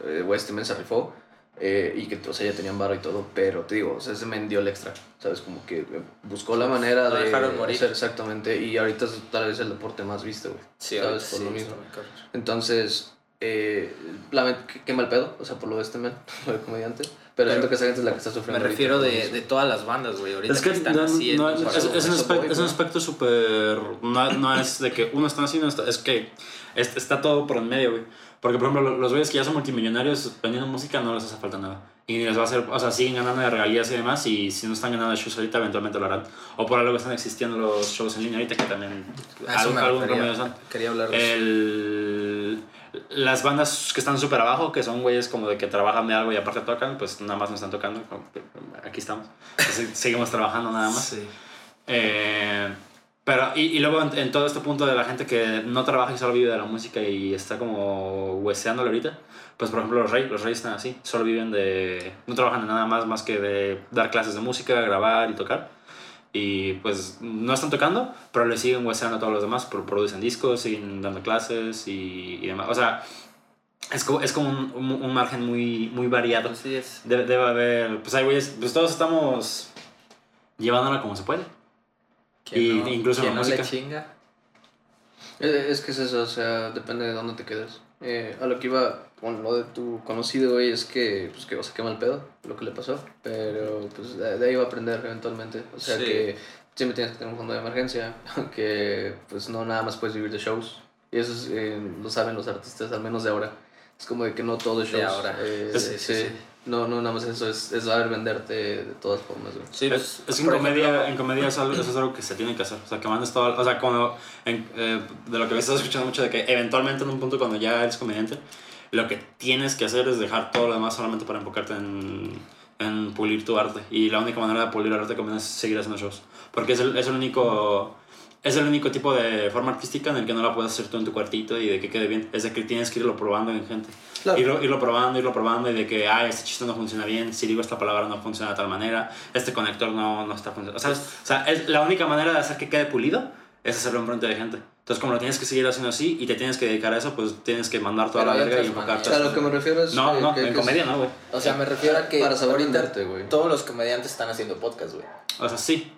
eh, West men se rifó eh, y que o sea, ya tenían barro y todo, pero te digo, o sea, ese men dio el extra, ¿sabes? Como que eh, buscó la manera No de dejaron morir. hacer exactamente y ahorita es tal vez el deporte más visto, güey. Sí, ¿sabes? Por sí, lo mismo. Entonces, eh, qué mal pedo, o sea, por lo de este men, lo de comediante, pero, siento que esa gente es la que está Me sufriendo. ahorita refiero de, de todas las bandas, güey. Ahorita Es que están no- no- o sea, es, es un aspecto, es un aspecto súper... No, no es de que uno está haciendo esto, es que es- está todo por en medio, güey. Porque, por ejemplo, lo- los güeyes que ya son multimillonarios vendiendo música no les hace falta nada. Y ni les va a hacer, o sea, siguen ganando de regalías y demás, y si no están ganando de shows ahorita, eventualmente lo harán. O por algo están existiendo los shows en línea ahorita, que también a eso algún, me algún refería. remedio son. Quería hablar de eso. Las bandas que están súper abajo, que son güeyes como de que trabajan de algo y aparte tocan, pues nada más no están tocando. Aquí estamos. Entonces, seguimos trabajando nada más. Sí. Eh, pero, y, y luego en, en todo este punto de la gente que no trabaja y solo vive de la música y está como hueseándole ahorita, pues por ejemplo los reyes, los reyes están así, solo viven de, no trabajan de nada más más que de dar clases de música, grabar y tocar. Y pues no están tocando, pero le siguen hueseando a todos los demás, pro- producen discos, siguen dando clases y, y demás. O sea, es como, es como un, un- un margen muy, muy variado. Así es. Debe, debe haber, pues hay güeyes, pues todos estamos llevándola como se puede. ¿Quién Y no- incluso quién la no le música. chinga? Eh, Es que es eso, o sea, depende de dónde te quedes. Eh, a lo que iba con lo de tu conocido, güey, es que, pues, que, o sea, qué mal pedo lo que le pasó. Pero, pues, de, de ahí va a aprender eventualmente. O sea, Sí. que siempre tienes que tener un fondo de emergencia, que, pues, no nada más puedes vivir de shows. Y eso es, eh, lo saben los artistas, al menos de ahora. Es como de que no todo es De shows. ahora. Eh, Sí, sí, sí, sí. No, no, nada más eso, es, es saber venderte de todas formas, güey. Sí, Es, es en comedia, ejemplo, en comedia es algo, eso es algo que se tiene que hacer. O sea, que mandes todo. O sea, cuando. en- eh, de lo que me estás escuchando mucho, de que eventualmente en un punto cuando ya eres comediante, lo que tienes que hacer es dejar todo lo demás solamente para enfocarte en, en pulir tu arte. Y la única manera de pulir el arte como es seguir haciendo shows. Porque es el, es el único. Es el único tipo de forma artística en el que no la puedes hacer tú en tu cuartito y de que quede bien. Es de que tienes que irlo probando en gente. Claro. Irlo, irlo probando, irlo probando y de que, ah, este chiste no funciona bien, si digo esta palabra no funciona de tal manera, este conector no, no está funcionando. ¿Sabes? O sea, es la única manera de hacer que quede pulido es hacerlo en frente de gente. Entonces, como lo tienes que seguir haciendo así y te tienes que dedicar a eso, pues tienes que mandar toda Pero la verga y enfocarte. O sea, a lo que me refiero es... No, no, que- en que es- comedia no, güey. O sea, me refiero a que Para saber ahorita güey. todos los comediantes están haciendo podcast, güey. O sea, sí.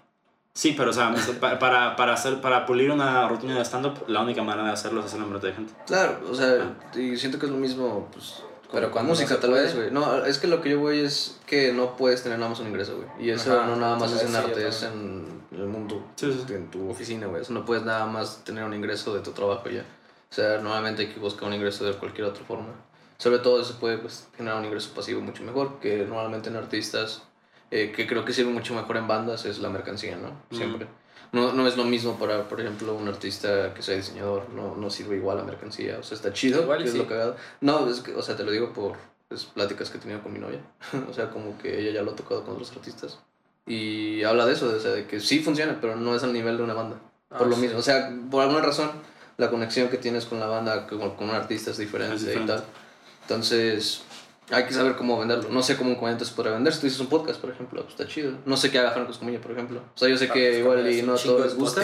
Sí, pero o sea, pa- para, para, hacer, para pulir una rutina de stand-up, la única manera de hacerlo es hacerlo en frente de gente. Claro, o sea, y siento que es lo mismo, pues, con Pero cuando música no tal vez, güey. No, es que lo que yo voy es que no puedes tener nada más un ingreso, güey. Y eso Ajá, no nada más es en arte, es en el mundo, Sí, sí, sí. en tu oficina, güey. Eso no puedes nada más tener un ingreso de tu trabajo ya. O sea, normalmente hay que buscar un ingreso de cualquier otra forma. Sobre todo se puede pues, generar un ingreso pasivo mucho mejor, que normalmente en artistas, eh, que creo que sirve mucho mejor en bandas, es la mercancía, ¿no? Siempre. No, no es lo mismo para, por ejemplo, un artista que sea diseñador, no, no sirve igual la mercancía, o sea, está chido, Igual y que es sí. lo cagado. No, es que, o sea, te lo digo por pues, pláticas que he tenido con mi novia, o sea, como que ella ya lo ha tocado con otros artistas. Y habla de eso, de, o sea, de que sí funciona, pero no es al nivel de una banda, por Ah, lo sí. mismo. O sea, por alguna razón, la conexión que tienes con la banda, con, con un artista es diferente, Es y diferente. tal. Entonces, hay que saber cómo venderlo. No sé cómo un comediante se podrá vender. Si tú dices un podcast, por ejemplo, pues está chido. No sé qué haga Franco Escamilla, por ejemplo. O sea, yo sé que igual y no a todos les gusta.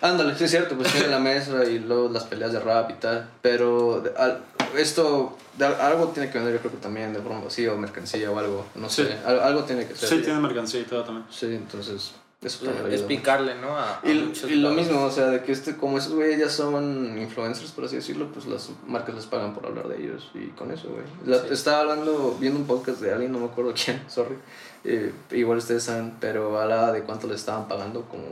Ándale, sí es cierto, pues tiene la mesa y luego las peleas de rap y tal. Pero de- al- esto, de algo tiene que vender, yo creo que también de forma así, o mercancía o algo. No Sí. sé, al- algo tiene que ser. Sí, tiene mercancía y todo también. Sí, entonces, eso también le Es ayuda. picarle, ¿no? A, Y, lo mismo, o sea, de que este, como esos güeyes ya son influencers, por así decirlo, pues las marcas les pagan por hablar de ellos y con eso, güey. Sí. Estaba hablando, viendo un podcast de alguien, no me acuerdo quién, sorry, eh, igual ustedes saben, pero hablaba de cuánto le estaban pagando como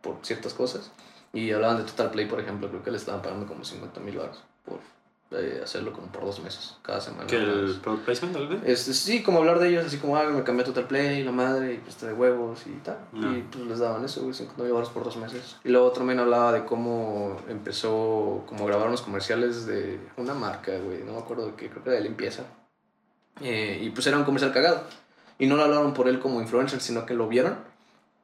por ciertas cosas. Y hablaban de Total Play, por ejemplo, creo que le estaban pagando como 50 mil baros por eh, hacerlo como por dos meses, cada semana. Que el product placement, algo así. Este, sí, como hablar de ellos, así como, ah, me cambié Total Play, la madre, y pues de huevos y tal. No. Y pues les daban eso, güey, 50 mil baros por dos meses. Y luego otro men hablaba de cómo empezó, como grabar unos comerciales de una marca, güey, no me acuerdo de qué, creo que de limpieza. Eh, y pues era un comercial cagado. Y no lo hablaron por él como influencer, sino que lo vieron.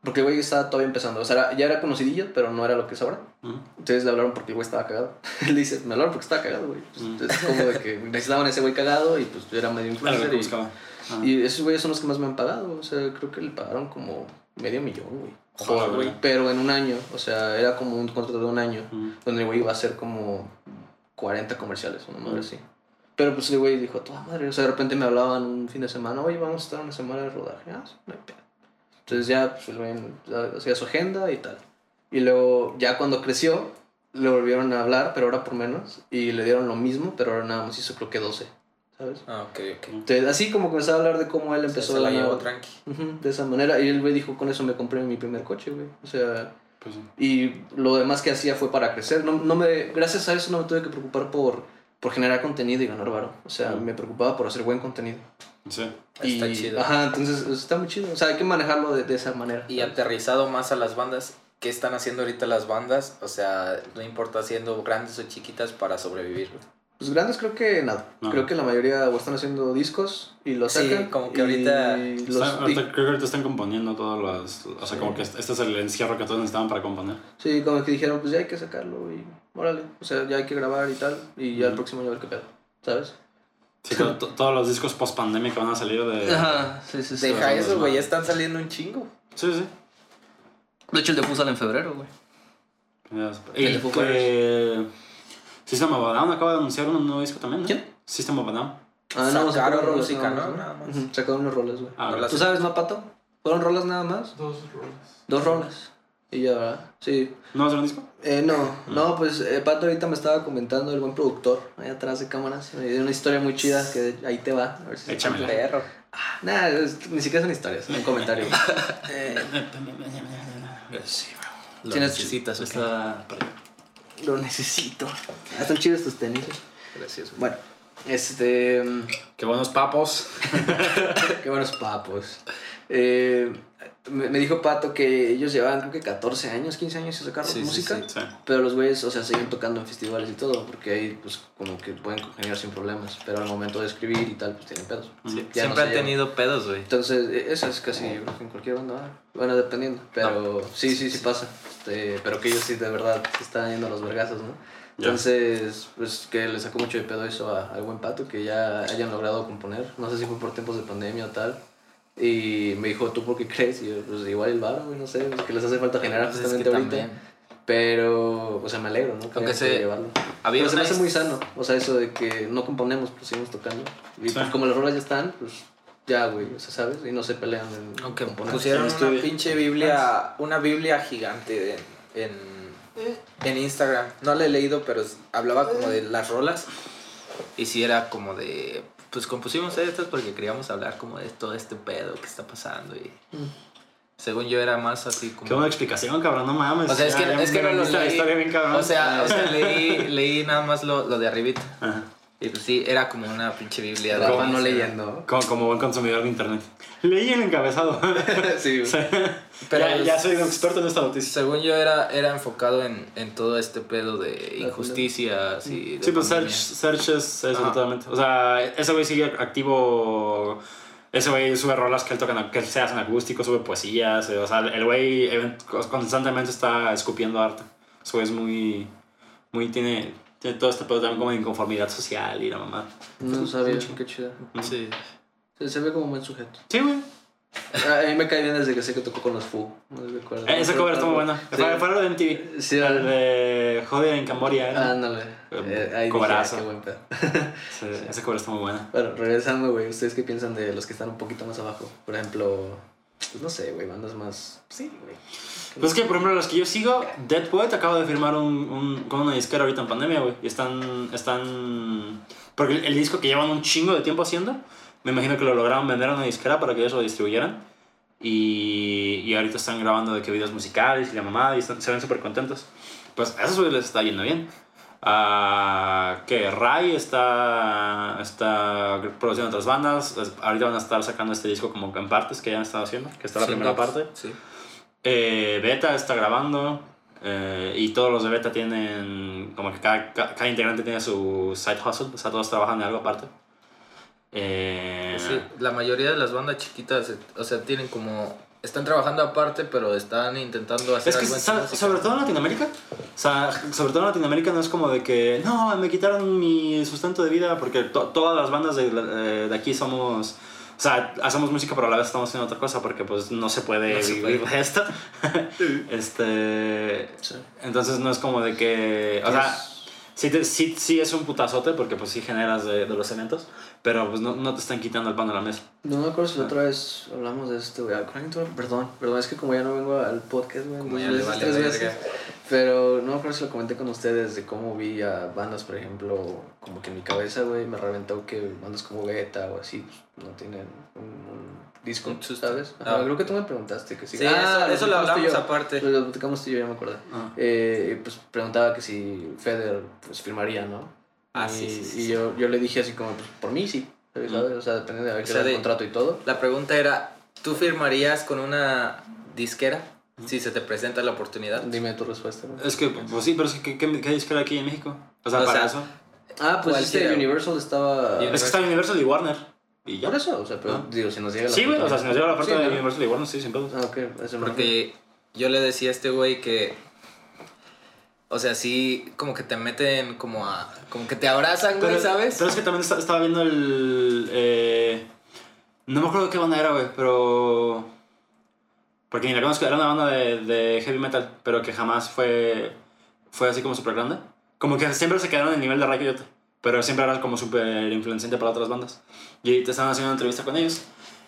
Porque el güey estaba todavía empezando. O sea, era- ya era conocidillo, pero no era lo que es ahora. Entonces le hablaron porque el güey estaba cagado. Él dice, me hablaron porque estaba cagado, güey. Pues, Mm. Es como de que necesitaban ese güey cagado y pues era medio Era lo influencer. que y- buscaba. Ah. y esos güeyes son los que más me han pagado. O sea, creo que le pagaron como medio millón, güey. Por- güey. Pero en un año. O sea, era como un contrato de un año. Donde el güey iba a hacer como 40 comerciales, una madre así. Pero pues el güey dijo, toda madre. O sea, de repente me hablaban un fin de semana, oye, vamos a estar una semana de rodaje. Ah, no hay pedo. Entonces ya, pues hacía su agenda y tal. Y luego, ya cuando creció, le volvieron a hablar, pero ahora por menos. Y le dieron lo mismo, pero ahora nada más hizo creo que 12. ¿Sabes? Ah, ok, ok. Entonces, así como comenzaba a hablar de cómo él O sea, empezó se la llevó tranqui. De esa manera. Y el güey dijo, con eso me compré mi primer coche, güey. O sea, Pues sí. y lo demás que hacía fue para crecer. No, no me, gracias a eso no me tuve que preocupar por, por generar contenido y ganar varo. O sea, Ujú. me preocupaba por hacer buen contenido. Sí. Está chido. Ajá, entonces está muy chido. O sea, hay que manejarlo de, de esa manera. Y aterrizado más a las bandas. ¿Qué están haciendo ahorita las bandas? O sea, no importa siendo grandes o chiquitas para sobrevivir. Pues grandes creo que nada. No. Creo que la mayoría o están haciendo discos y los Sí, sacan. como que ahorita los- Están- ahorita- y- creo que ahorita están componiendo todas las. O sea, Sí. como que este es el encierro que todos necesitaban para componer. sí, como que dijeron, pues ya hay que sacarlo y órale. O sea, ya hay que grabar y tal. Y ya el próximo año a ver qué pedo. ¿Sabes? Sí, to- to- todos los discos post pandemia que van a salir de. sí, sí, Deja sí, eso, sí. güey. Ya están saliendo un chingo. Sí, sí. De hecho, el de Fu sale en febrero, güey. Ya, El Y de que. System of a Down acaba de anunciar un nuevo disco también. ¿no? ¿Quién? System of a Down. Ah, Sacaron sacaron música, nada ¿no? más, Nada más. Sacaron unas rolas, güey. Ah, No ¿Tú sabes, no, Pato? ¿Fueron rolas nada más? Dos rolas. Dos rolas. Y ya, ¿verdad? Sí. ¿No va a un disco? Eh, no, no, pues eh, Pato ahorita me estaba comentando, el buen productor, ahí atrás de cámaras, me dio una historia muy chida que ahí te va. A ver si se Échamela. Perro. Nah, es- ni siquiera son historias, un comentario. Eh, Lo Tienes- necesitas, ¿o qué? Está. lo necesito. Ah, Están chidos tus tenis. Gracias. Bueno, este... mm, Qué buenos papos. Qué buenos papos. Eh, me, me dijo Pato que ellos llevaban creo que 14 años, 15 años sin sacar Sí, música. sí. Sí. Pero los güeyes, o sea, siguen tocando en festivales y todo, porque ahí pues como que pueden congeniar sin problemas. Pero al momento de escribir y tal, pues tienen pedos. Siempre no han llevan. tenido pedos, güey. Entonces, e- eso es casi yo creo que en cualquier banda. ¿verdad? Bueno, dependiendo. Pero sí, sí, sí pasa. Este, pero que ellos sí de verdad se están yendo a los vergazos, ¿no? Entonces, pues que le sacó mucho de pedo eso a- al buen pato, que ya hayan logrado componer. No sé si fue por tiempos de pandemia o tal. Y me dijo, ¿tú por qué crees? Y yo, pues igual el varo, güey, no sé, pues, que les hace falta generar Pues es justamente que ahorita. también. Pero, o sea, me alegro, ¿no? Que Aunque se- llevarlo. Había Pero se me hace muy sano, o sea, eso de que no componemos, pues seguimos tocando. Y Sí. pues como las rolas ya están, pues ya, güey, o sea, ¿sabes? Y no se pelean en Aunque componer. pusieron Sí, una pinche Biblia, una Biblia gigante en, en, en Instagram. No la he leído, pero hablaba como de las rolas. Y sí era como de, pues compusimos estas porque queríamos hablar como de todo este pedo que está pasando. Y Mm. según yo era más así como... Qué buena explicación, cabrón, no mames. O sea, es que, Ya, es que no lo leí. historia bien cabrón. O sea, o sea leí, leí nada más lo, lo de arribita. Ajá. Y pues sí, era como una pinche Biblia. de Estaban no leyendo. Como, como buen consumidor de internet. Leí el encabezado. sí, O sea, Pero ya, es- ya soy un experto en esta noticia. Según yo era, era enfocado en, en todo este pedo de injusticias y... Sí, pues. Search, Search es eso totalmente. O sea, ese güey sigue activo. Ese güey sube rolas que él toca, que se hacen acústicos, sube poesías. eh, O sea, el güey constantemente está escupiendo arte. Güey es muy. Muy. Tiene, Tiene todo este pedo también como de inconformidad social y la mamá. No sabía, qué chido. Sí. Se, se ve como un buen sujeto. Sí, güey. A mí me cae bien desde que sé que tocó con los Fu. No recuerdo. Eh, ese cover está muy bueno. Sí. Fue, fue lo de MTV. Sí, el ah. de Joder en Camboria. ¿eh? Ándale. Eh, ahí dije, Coberazo. ah, qué buen pedo. Sí, ese cover está muy bueno. Bueno, regresando, güey, ¿ustedes qué piensan de los que están un poquito más abajo? Por ejemplo, pues no sé, güey, bandas más... Sí, güey. Pues es que, por ejemplo, los que yo sigo, Dead Poet acaba de firmar un, un, con una disquera ahorita en pandemia, güey. Y están, están... Porque el, el disco que llevan un chingo de tiempo haciendo, me imagino que lo lograron vender a una disquera para que ellos lo distribuyeran. Y, y ahorita están grabando de que videos musicales y la mamada y están- se ven súper contentos. Pues a esos güeyes les está yendo bien. Ah, que Rai está, está produciendo otras bandas. Ahorita van a estar sacando este disco como en partes que ya han estado haciendo, que está la primera parte. Sí. Eh, Beta está grabando eh, y todos los de Beta tienen, como que cada, ca- cada, integrante tiene su side hustle, o sea, todos trabajan en algo aparte. Eh, Sí, la mayoría de las bandas chiquitas, o sea, tienen como... Están trabajando aparte, pero están intentando hacer Es que, algo música. sobre todo en Latinoamérica, o sea, sobre todo en Latinoamérica no es como de que, no, me quitaron mi sustento de vida porque to- todas las bandas de, eh, de aquí somos, o sea, hacemos música pero a la vez estamos haciendo otra cosa porque pues no se puede No se vivir puede. de esto. este, Sí. entonces no es como de que, o sea, Es- sí, te- sí, sí es un putazote porque pues sí generas de, de los eventos, pero pues no, no te están quitando el pan de la mesa. No me acuerdo si la otra vez hablamos de esto, güey. Perdón, perdón, es que como ya no vengo al podcast, güey. Como ya le veces, vale tres veces. Pero no me acuerdo si lo comenté con ustedes de cómo vi a bandas, por ejemplo, como que en mi cabeza, güey, me reventó que bandas como Beta o así pues, no tienen un, un disco. ¿sabes? Ajá, Ah. Creo que tú me preguntaste que sí. Sí, Ah, eso, eso lo platicamos tú y hablamos yo. aparte. Lo platicamos tú y yo, ya me acordé. Ah. Eh, pues preguntaba que si Feder pues firmaría, ¿no? Ah, y, sí, sí, sí, y sí. yo, yo le dije así como, pues por mí sí, ¿sabes? Mm. O sea, dependiendo de haber O sea, el contrato y todo. La pregunta era, ¿tú firmarías con una disquera si se te presenta la oportunidad? Dime tu respuesta. ¿no? Es que, pues sí, pero es que, ¿qué, qué, qué disquera aquí en México? O sea, O para sea, eso. Ah, pues este Universal estaba... Es que está Universal y Warner. Y ya. Por eso, o sea, pero Ah. digo, si nos llega la Sí, güey, o sea, si nos llega la oferta Sí, de ¿no? Universal y Warner, sí, sin pedos. Ah, ok, eso Porque yo le decía a este güey que... O sea, sí, como que te meten como a... Como que te abrazan, güey, Pero, ¿sabes? pero es que también esta- estaba viendo el. eh, no me acuerdo qué banda era, güey, pero. Porque ni la conozco, era una banda de, de heavy metal, pero que jamás fue. Fue así como súper grande. Como que siempre se quedaron en el nivel de Ray Coyote, pero siempre eran como súper influenciante para otras bandas. Y te estaban haciendo una entrevista con ellos.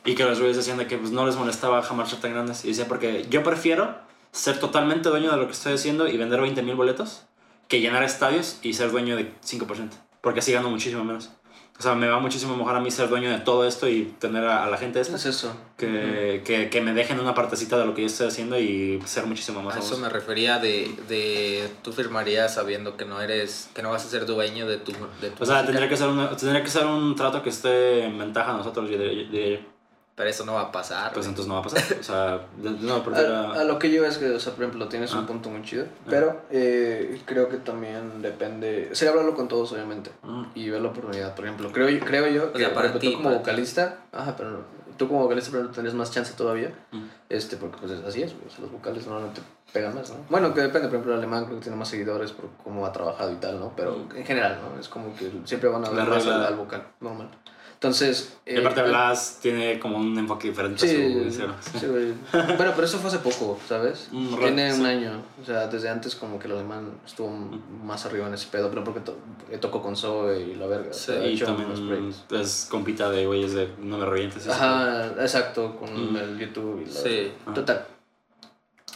Y que los güeyes decían de que pues, no les molestaba jamás ser tan grandes. Y decía, porque yo prefiero ser totalmente dueño de lo que estoy haciendo y vender 20 mil boletos que llenar estadios y ser dueño de 5%. Porque así gano muchísimo menos. O sea, me va muchísimo mejor a mí ser dueño de todo esto y tener a, a la gente esta Es eso. que, que, que me dejen una partecita de lo que yo estoy haciendo y ser muchísimo más A eso me refería de, de... Tú firmarías sabiendo que no eres... Que no vas a ser dueño de tu... De tu O sea, música, tendría que, ser una- tendría que ser un trato que esté en ventaja a nosotros, yo diría. Pero eso no va a pasar. Pues güey. entonces no va a pasar. O sea, no, prefiero... A, a lo que yo es que, o sea, por ejemplo, tienes un Ah. punto muy chido, pero eh, creo que también depende, sería hablarlo con todos, obviamente, Mm. y ver la oportunidad, por ejemplo, creo, yo- creo yo que, sea, para ejemplo, tú como para vocalista, ajá, pero tú como vocalista, pero tendrías más chance todavía, Mm. este, porque pues así es, güey, o sea, los vocales normalmente pegan más, ¿no? Bueno, que depende, por ejemplo, el alemán creo que tiene más seguidores por cómo ha trabajado y tal, ¿no? Pero en general, ¿no? Es como que siempre van a ver más al vocal, normal. Entonces... Y aparte eh, Blas tiene como un enfoque diferente a su Sí, sí, güey. Bueno, pero eso fue hace poco, ¿sabes? Un rato, Tiene un sí. año. O sea, desde antes como que el alemán estuvo más arriba en ese pedo, pero porque to- eh, tocó con Zoe y la verga. ha Y hecho también es compita de güeyes de no me revientes. eso. Ajá, exacto, con Mm. el YouTube y la Sí. Ajá. Total.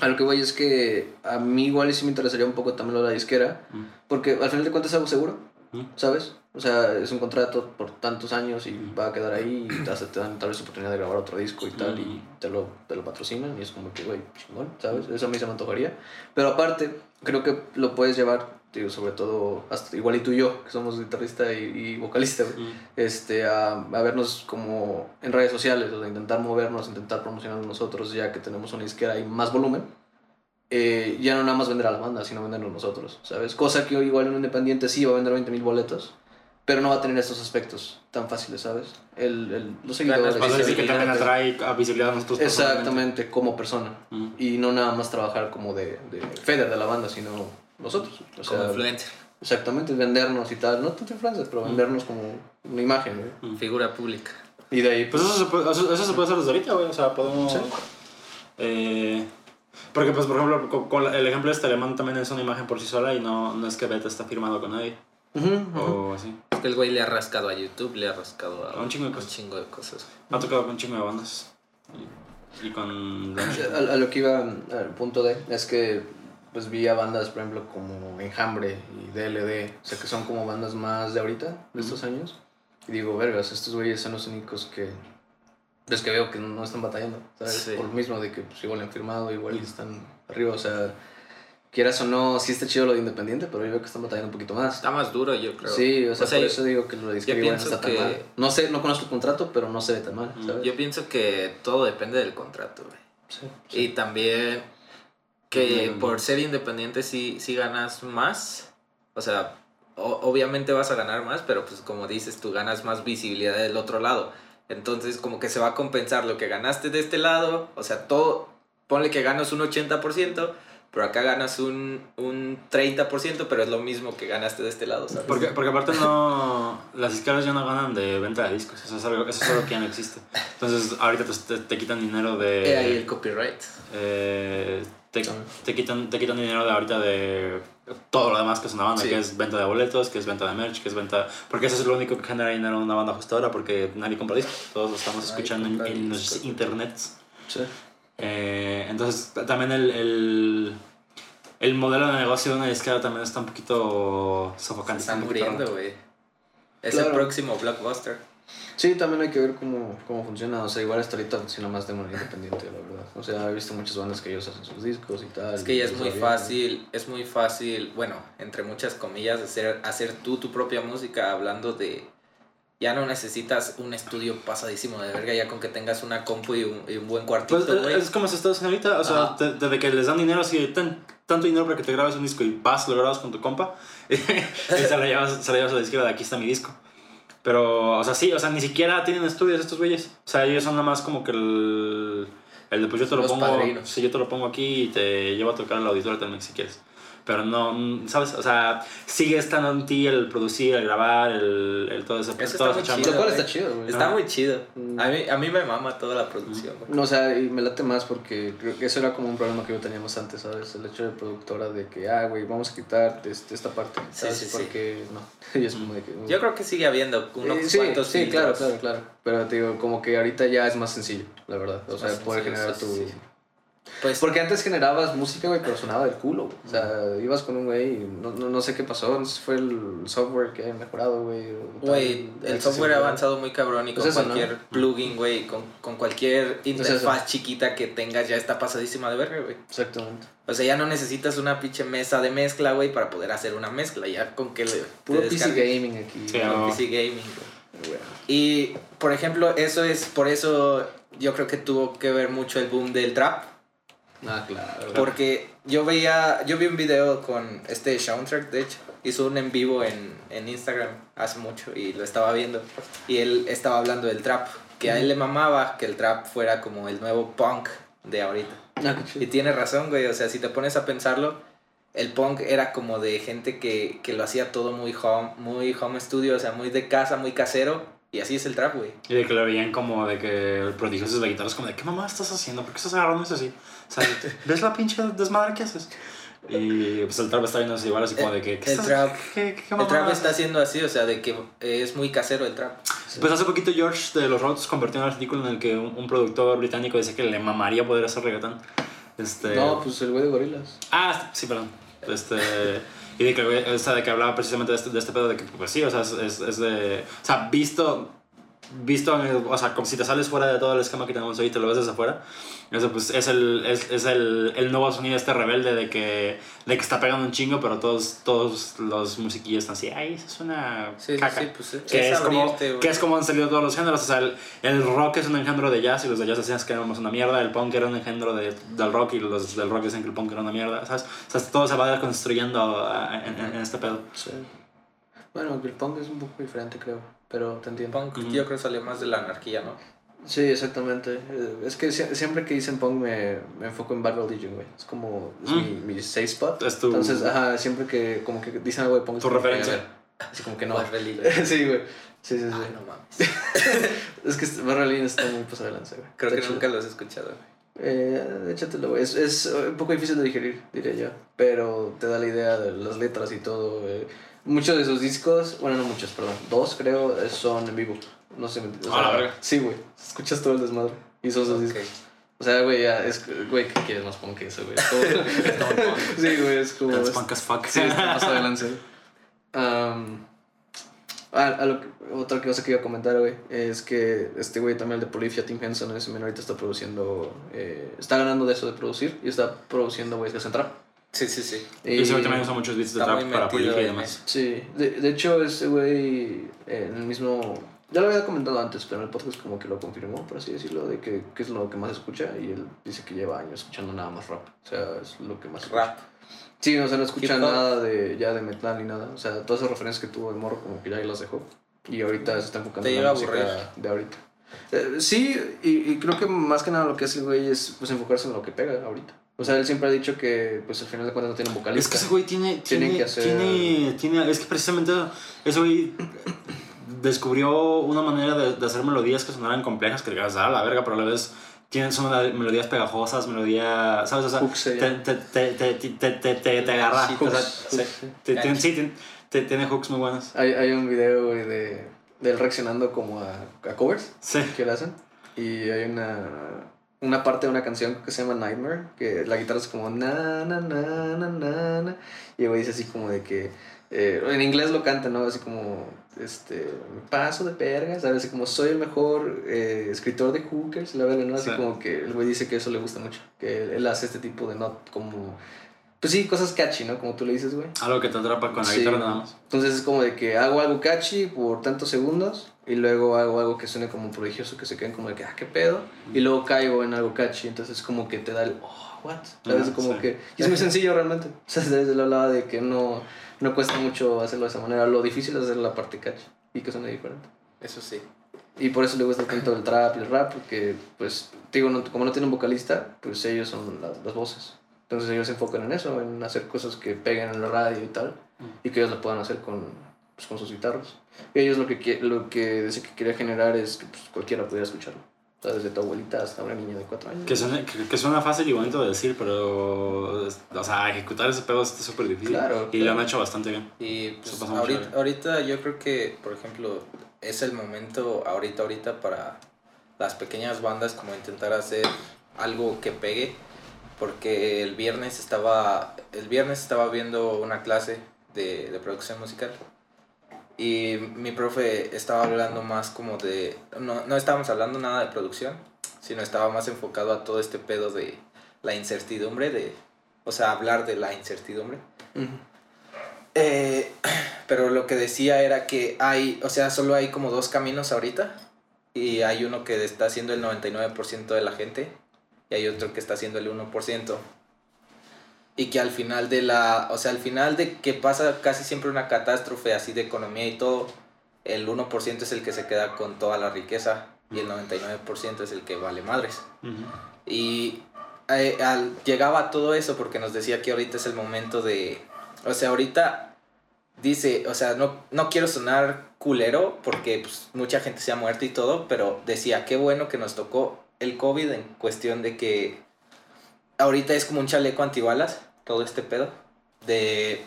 A lo que voy es que a mí igual y sí me interesaría un poco también lo de la disquera, Mm. porque al final de cuentas es algo seguro, Mm. ¿sabes? O sea, es un contrato por tantos años y va a quedar ahí y te, te dan tal vez oportunidad de grabar otro disco y tal y te lo, te lo patrocinan y es como que, güey, chingón, ¿sabes? Eso a mí se me antojaría. Pero aparte, creo que lo puedes llevar, digo, sobre todo, hasta, igual y tú y yo, que somos guitarrista y, y vocalista, este, a, a vernos como en redes sociales, o sea, intentar movernos, intentar promocionar nosotros, ya que tenemos una disquera y más volumen. eh, ya no nada más vender a la banda, sino vendernos nosotros, ¿sabes? Cosa que igual un independiente sí va a vender 20 mil boletos, pero no va a tener estos aspectos tan fáciles, ¿sabes? El, el, los seguidores. Ganas O sea, sí que también atrae a visibilidad a nosotros. Exactamente, como persona. Mm. Y no nada más trabajar como de, de Feder de la banda, sino nosotros. O Como influencer. Exactamente, vendernos y tal. No tanto influencers, pero vendernos como una imagen, güey. Figura pública. Y de ahí, Pues eso se puede, eso, eso se puede hacer desde ahorita, güey. O sea, podemos. Sí. Eh, porque, pues, por ejemplo, con, con la- el ejemplo de este alemán también es una imagen por sí sola y no, no es que Beta está firmado con nadie. O así. Es que el güey le ha rascado a YouTube, le ha rascado a A un chingo de cosas. chingo de cosas. Ha tocado con un chingo de bandas. Y, y con. A, a lo que iba al punto de es que pues vi a bandas por ejemplo como Enjambre y DLD o sea que son como bandas más de ahorita de estos años y digo vergas estos güeyes son los únicos que los que veo que no, no están batallando ¿sabes? Sí. por lo mismo de que pues, igual han firmado igual y están arriba o sea quieras o no sí está chido lo de independiente pero yo veo que están batallando un poquito más Está más duro, yo creo. sí o sea, por yo- eso digo que lo de no está tan que- mal no sé no conozco el contrato pero no se ve tan mal ¿sabes? Yo pienso que todo depende del contrato, güey. Sí, Y también que Mm. por ser independiente sí, sí ganas más. O sea, o- obviamente vas a ganar más, pero pues como dices, tú ganas más visibilidad del otro lado. Entonces como que se va a compensar lo que ganaste de este lado. O sea, todo, ponle que ganas un 80%, pero acá ganas un, un 30%, pero es lo mismo que ganaste de este lado, ¿sabes? Porque, porque aparte no. Las disqueras ya no ganan de venta de discos. Eso es algo, eso es algo que ya no existe. Entonces, ahorita pues, te, te quitan dinero de. He ahí el copyright. eh, te, te, quitan, te quitan dinero de ahorita de todo lo demás que es una banda, Sí. que es venta de boletos, que es venta de merch, que es venta... Porque eso es lo único que genera dinero en una banda justo ahora, porque nadie compra discos, todos lo estamos Nadie escuchando en, en los internets. sí. Eh, entonces, también el, el, el modelo de negocio de una disquera también está un poquito Se sofocante. está un poquito muriendo, güey. Es Claro. el próximo blockbuster. Sí, también hay que ver cómo, cómo funciona. O sea, igual hasta ahorita funciona más de manera independiente, la verdad. O sea, he visto muchas bandas que ellos hacen sus discos y tal. Es que ya es muy está bien. fácil, es muy fácil, bueno, entre muchas comillas, hacer, hacer tú tu propia música hablando de... Ya no necesitas un estudio pasadísimo de verga, ya con que tengas una compu y un, y un buen cuartito, Pues, güey. es como se está haciendo ahorita, o sea, Ajá. desde que les dan dinero, así, ten tanto dinero para que te grabes un disco y vas, lo grabas con tu compa, y se lo llevas, se lo llevas a la disquera de aquí está mi disco. Pero, o sea, sí, o sea, ni siquiera tienen estudios estos güeyes. O sea, ellos son nada más como que el. El de pues yo te lo Los pongo. Sí, yo te lo pongo aquí y te llevo a tocar en el auditorio también si quieres. Pero no, mm, ¿sabes? O sea, sigue estando en ti el producir, el grabar, el, el todo ese Eso toda está muy chido. Está chido, güey. Está Ajá. muy chido. A mí, a mí me mama toda la producción, güey. No, o sea, y me late más porque creo que eso era como un problema que yo teníamos antes, ¿sabes? El hecho de productora de que, ah, güey, vamos a quitar este, esta parte, Sí, ¿sabes? sí, sí. Porque no. Y es como de que. Yo creo que sigue habiendo unos Eh, sí, cuantos sí, claro, filtros. claro, claro. Pero te digo, como que ahorita ya es más sencillo, la verdad. O sea, poder generar sí, tu. Pues, Porque antes generabas música, güey, pero sonaba del culo, güey. O sea, ibas con un güey y no, no, no sé qué pasó, no sé si fue el software que haya mejorado, güey. Güey, el software ha avanzado muy cabrón y Pues con eso, ¿no? cualquier plugin, güey, con, con cualquier eso. interfaz chiquita que tengas ya está pasadísima de verga, güey. Exactamente. O sea, ya no necesitas una pinche mesa de mezcla, güey, para poder hacer una mezcla. Ya con que le. Puro PC gaming aquí. Sí, puro no. PC gaming, güey. güey. Y, por ejemplo, eso es. Por eso yo creo que tuvo que ver mucho el boom del trap. Ah, claro. Porque yo veía. Yo vi un video con este soundtrack, de hecho. Hizo un en vivo en, en Instagram hace mucho y lo estaba viendo. Y él estaba hablando del trap. Que a él le mamaba que el trap fuera como el nuevo punk de ahorita. Ah, Y tiene razón, güey. O sea, si te pones a pensarlo, el punk era como de gente que, que lo hacía todo muy home, muy home studio, o sea, muy de casa, muy casero. Y así es el trap, güey. Y de que lo veían como de que el prodigioso de la guitarra es como de ¿qué mamá estás haciendo? ¿Por qué estás agarrando eso así? O sea, ¿ves la pinche desmadre que haces? Y pues el trap está viendo así igual así como de que ¿qué El estás- trap- ¿qué, qué, qué El trap está haciendo así, o sea, de que es muy casero el trap. Pues hace poquito George de los Rods compartió un artículo en el que un, un productor británico dice que le mamaría poder hacer reggaetón. Este... No, pues el güey de gorilas. Ah, sí, perdón. Este, y de que, o sea, de que hablaba precisamente de este, de este pedo de que, pues sí, o sea, es, es de... O sea, visto, visto, en o sea, como si te sales fuera de todo el esquema que tenemos hoy y te lo ves desde afuera, eso pues es el, es, es el, el nuevo sonido este rebelde de que, de que está pegando un chingo, pero todos, todos los musiquillos están así, ay, eso es una Sí, caca. sí, pues es, Que es, como, abrirte, güey. que es como han salido todos los géneros. O sea, el, el rock es un engendro de jazz y los de jazz decían que éramos una mierda. El punk era un engendro de, del rock y los del rock dicen que el punk era una mierda. ¿sabes? O sea, todo se va construyendo ah, en, en- en este pedo. Sí. Bueno, el punk es un poco diferente, creo. Pero te entiendo. Punk, Ujú. yo creo que salió más de la anarquía, ¿no? Sí, exactamente. Eh, Es que sie- siempre que dicen punk me, me enfoco en Bad Religion, güey. Es como es Mm. mi, mi safe spot. Es tu- Entonces, ajá, siempre que como que dicen algo de punk. es Tu referencia. Así como que no. Bad Religion. sí, güey. Sí, sí, sí. Ay, no mames. Es que Bad Religion está muy pasado de lanza, güey. Creo Está que chido. nunca los he escuchado, güey. Eh, échatelo, güey. Es, es un poco difícil de digerir, diría yo. Pero te da la idea de las letras y todo. eh. Muchos de sus discos, bueno, no muchos, perdón. Dos, creo, eh, son en vivo. No sé. o A la verga. Sí, güey. Escuchas todo el desmadre. Y son sus Ok. discos. O sea, güey, ya es. Güey, ¿qué quieres más punk que eso, güey? Sí, güey, es como. That's es- punk as fuck. Sí, está más adelante. Um, a, a lo que, otra cosa que iba a comentar, güey, es que este güey también, el de Polyphia, Tim Henson, ese men ahorita está produciendo, eh, está ganando de eso de producir y está produciendo, güey, que trap. Sí, sí, sí. Y ese güey también usa muchos beats de trap para Polyphia y demás. Sí, de, de hecho, ese güey, eh, en el mismo, ya lo había comentado antes, pero en el podcast como que lo confirmó, por así decirlo, de que, que es lo que más escucha y él dice que lleva años escuchando nada más rap. O sea, es lo que más escucha. Rap. Sí, o sea, no escucha nada de, ya de metal ni nada. O sea, todas esas referencias que tuvo de morro como que ya ahí las dejó. Y ahorita se está enfocando Te en la música aburrir. de ahorita. Eh, sí, y, y creo que más que nada lo que hace el güey es pues enfocarse en lo que pega ahorita. O sea, él siempre ha dicho que pues al final de cuentas no tiene un Es vocalista. que ese güey tiene, Tienen tiene, que hacer- tiene, tiene, es que precisamente ese güey descubrió una manera de, de hacer melodías que sonaran complejas, que llegas a la verga, pero a la vez tienen, son melodías pegajosas, melodías, ¿sabes? O sea, se te, te, te, te, te, te, te, agarra. Sí, o sea, hooks, sí, tiene- sí, tiene, hooks muy buenos. Hay, hay un video, güey, de, de él reaccionando como a, a covers Sí. que le hacen. Y hay una, una parte de una canción que se llama Nightmare, que la guitarra es como na, na, na, na, na, na. Y güey dice así como de que, eh, en inglés lo canta, ¿no? Así como, este, paso de perga, ¿sabes? Así como, soy el mejor eh, escritor de hookers, la verdad, ¿no? Así Sí. como que el güey dice que eso le gusta mucho, que él, él hace este tipo de, no, como, pues sí, cosas catchy, ¿no? Como tú le dices, güey. Algo que te atrapa con la Sí. guitarra nada más. Entonces es como de que hago algo catchy por tantos segundos y luego hago algo que suene como prodigioso, que se queden como de que, ah, qué pedo. Y luego caigo en algo catchy, entonces como que te da el, oh, what? ¿Sabes? Ajá, como sí. que... Y es muy sencillo realmente. O sea, desde el hablaba de que no, no cuesta mucho hacerlo de esa manera. Lo difícil es hacer la parte catchy y que suene diferente. Eso sí. Y por eso le gusta tanto el trap y el rap, porque, pues, digo, no- como no tienen vocalista, pues ellos son las, las voces. Entonces ellos se enfocan en eso, en hacer cosas que peguen en la radio y tal, y que ellos lo puedan hacer con, pues, con sus guitarras. Y ellos lo que, lo que dice que quería generar es que pues, cualquiera pudiera escucharlo. O sea, desde tu abuelita hasta una niña de cuatro años. Que suena, que, que suena fácil y bonito de decir, pero. O sea, ejecutar ese pedo está súper difícil. Claro, Y lo claro. han hecho bastante bien. Y pues, ahorita, ahorita yo creo que, por ejemplo, es el momento ahorita, ahorita para las pequeñas bandas como intentar hacer algo que pegue. Porque el viernes estaba, el viernes estaba viendo una clase de, de producción musical. Y mi profe estaba hablando más como de... No, no estábamos hablando nada de producción, sino estaba más enfocado a todo este pedo de la incertidumbre, de... O sea, hablar de la incertidumbre. Eh, pero lo que decía era que hay, o sea, solo hay como dos caminos ahorita. Y hay uno que está haciendo el 99% de la gente. Y hay otro que está haciendo el 1%. Y que al final de la, o sea, al final de que pasa casi siempre una catástrofe así de economía y todo, el 1% es el que se queda con toda la riqueza y el 99% es el que vale madres. Y eh, al- llegaba todo eso porque nos decía que ahorita es el momento de... O sea, ahorita dice, o sea, no, no quiero sonar culero porque pues, mucha gente se ha muerto y todo, pero decía, qué bueno que nos tocó el COVID en cuestión de que ahorita es como un chaleco antibalas, todo este pedo, de...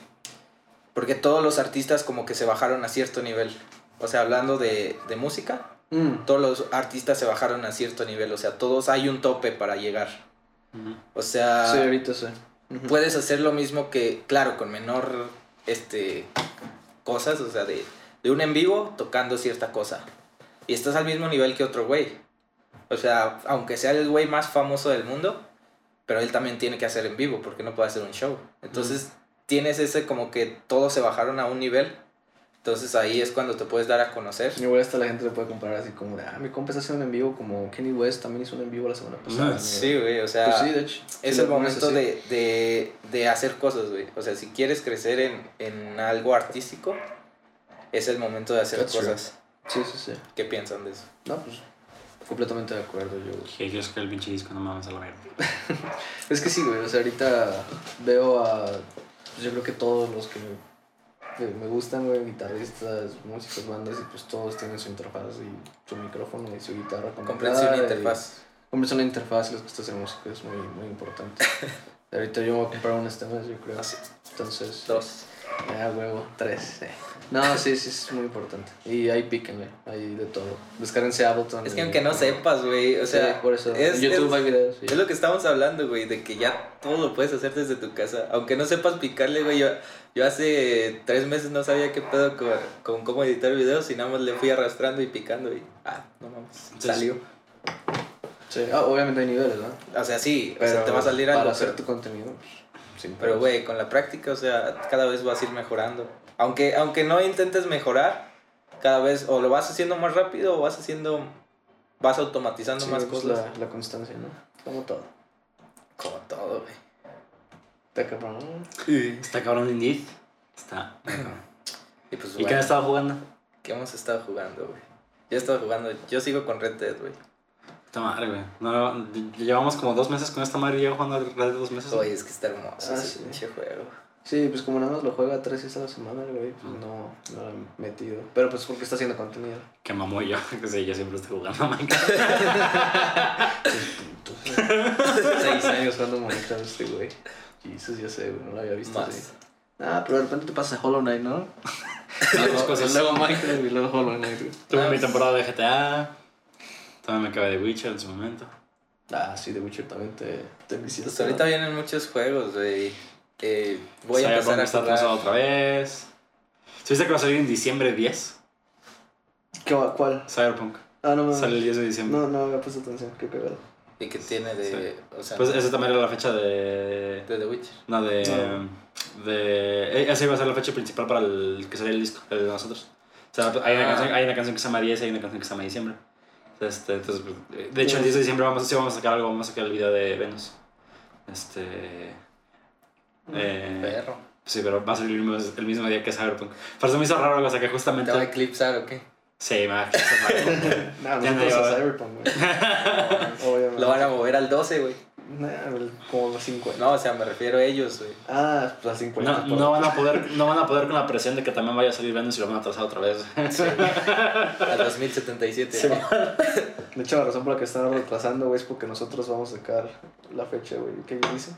Porque todos los artistas como que se bajaron a cierto nivel. O sea, hablando de, de música, Mm. todos los artistas se bajaron a cierto nivel, o sea, todos hay un tope para llegar. O sea, Sí, ahorita sí. Puedes hacer lo mismo que, claro, con menor este cosas, o sea, de, de un en vivo tocando cierta cosa. Y estás al mismo nivel que otro güey. O sea, aunque sea el güey más famoso del mundo, pero él también tiene que hacer en vivo porque no puede hacer un show. Entonces, tienes ese como que todos se bajaron a un nivel. Entonces ahí es cuando te puedes dar a conocer. Igual hasta la gente le puede comparar así como de, ah, mi compa está haciendo en vivo como Kenny West también hizo un en vivo la semana pasada. ¿no? Sí, güey, o sea, Pues sí, de hecho. es Si el lo momento de, de, de hacer cosas, güey. O sea, si quieres crecer en, en algo artístico, es el momento de hacer That's true. cosas. Sí, sí, sí. ¿Qué piensan de eso? No, pues Completamente de acuerdo, yo. Que yo que el pinche disco no mames a la verga. Es que sí, güey, o sea, ahorita veo a. Pues yo creo que todos los que me, me gustan, güey, guitarristas, músicos, bandas, y pues todos tienen su interfaz y su micrófono y su guitarra. Comprensión e interfaz. Comprensión e interfaz, y les gusta hacer música, es muy, muy importante. ahorita yo me voy a comprar un este mes, yo creo. Así. Entonces. Dos. Ah, huevo, tres. eh. No, sí, sí, es muy importante. Y ahí píquenle, hay de todo. Descárguense Ableton. Es que y- aunque no sepas, güey, o sea, Sí, por eso. es, YouTube es- hay videos. sí. es lo que estamos hablando, güey, de que ya todo lo puedes hacer desde tu casa. Aunque no sepas picarle, güey, yo, yo hace tres meses no sabía qué pedo con, con cómo editar videos y nada más le fui arrastrando y picando y, ah, no mames, salió. Sí, ah, obviamente hay niveles, ¿no? O sea, sí, o Pero sea, te va a salir algo, Para hacer pero, tu contenido, pues, sin pero, güey, con la práctica, o sea, cada vez vas a ir mejorando. Aunque, aunque no intentes mejorar, cada vez o lo vas haciendo más rápido o vas haciendo, vas automatizando Sí, más pues, cosas. La, la constancia, ¿no? Como todo. Como todo, güey. Te cabrón. Está cabrón Indeed. Está. Y pues, ¿Y qué bueno, han estado jugando? ¿qué hemos estado jugando, güey? Yo he estado jugando, yo sigo con Red Dead, güey. Puta madre, güey. No, llevamos como dos meses con esta madre y llevo jugando Red Dead dos meses. Oye, es que está hermoso Ah, ese sí. pinche juego. Sí, pues como nada más lo juega tres veces a la semana, güey, pues no, no lo han metido. Pero pues porque está haciendo contenido. Que mamó yo. Que sí, yo siempre estoy jugando Minecraft. Seis años jugando Minecraft este güey. Jesus, ya sé, güey, no lo había visto Más. así. Ah, pero de repente te pasa Hollow Knight, ¿no? Luego, cosas. luego Minecraft y luego Hollow Knight, güey. Tuve Ah, mi pues- temporada de GTA. También me acabé de Witcher en su momento. Ah, sí, The Witcher también te, te viciaste, Pues ahorita vienen muchos juegos, güey. Eh, voy a Cyberpunk empezar a está atrasado jugar. otra vez. ¿Supiste que va a salir en diciembre 10? ¿Qué va- ¿Cuál? Cyberpunk. Ah, no, no. Sale el 10 de diciembre. No, no había puesto atención, qué cagado. Y que tiene de. O sea, Pues esa también era la fecha de. de The Witcher. No, de. No. de eh, esa iba a ser la fecha principal para el que salía el disco, el de nosotros. O sea, hay una, Ah. canción, hay una canción que se llama 10 y hay una canción que se llama Diciembre. Este, entonces, de hecho, el 10 de diciembre vamos, sí vamos a sacar algo, vamos a sacar el video de Venus. Este. Eh, Perro. sí, pero va a salir el mismo, el mismo día que Cyberpunk. Por eso me hizo raro, o sea, que ¿Te justamente. va a eclipsar o qué? Sí, me va a nosotros no a iba. Cyberpunk, güey. Obviamente. Lo van a mover al 12, güey. Como los 50. No, o sea, me refiero a ellos, güey. Ah, pues al 50. No, no, van a poder, no van a poder con la presión de que también vaya a salir Venus y lo van a atrasar otra vez. A 2077. Sí. De hecho, la razón por la que están retrasando, güey, es porque nosotros vamos a sacar la fecha, güey. ¿Qué dicen?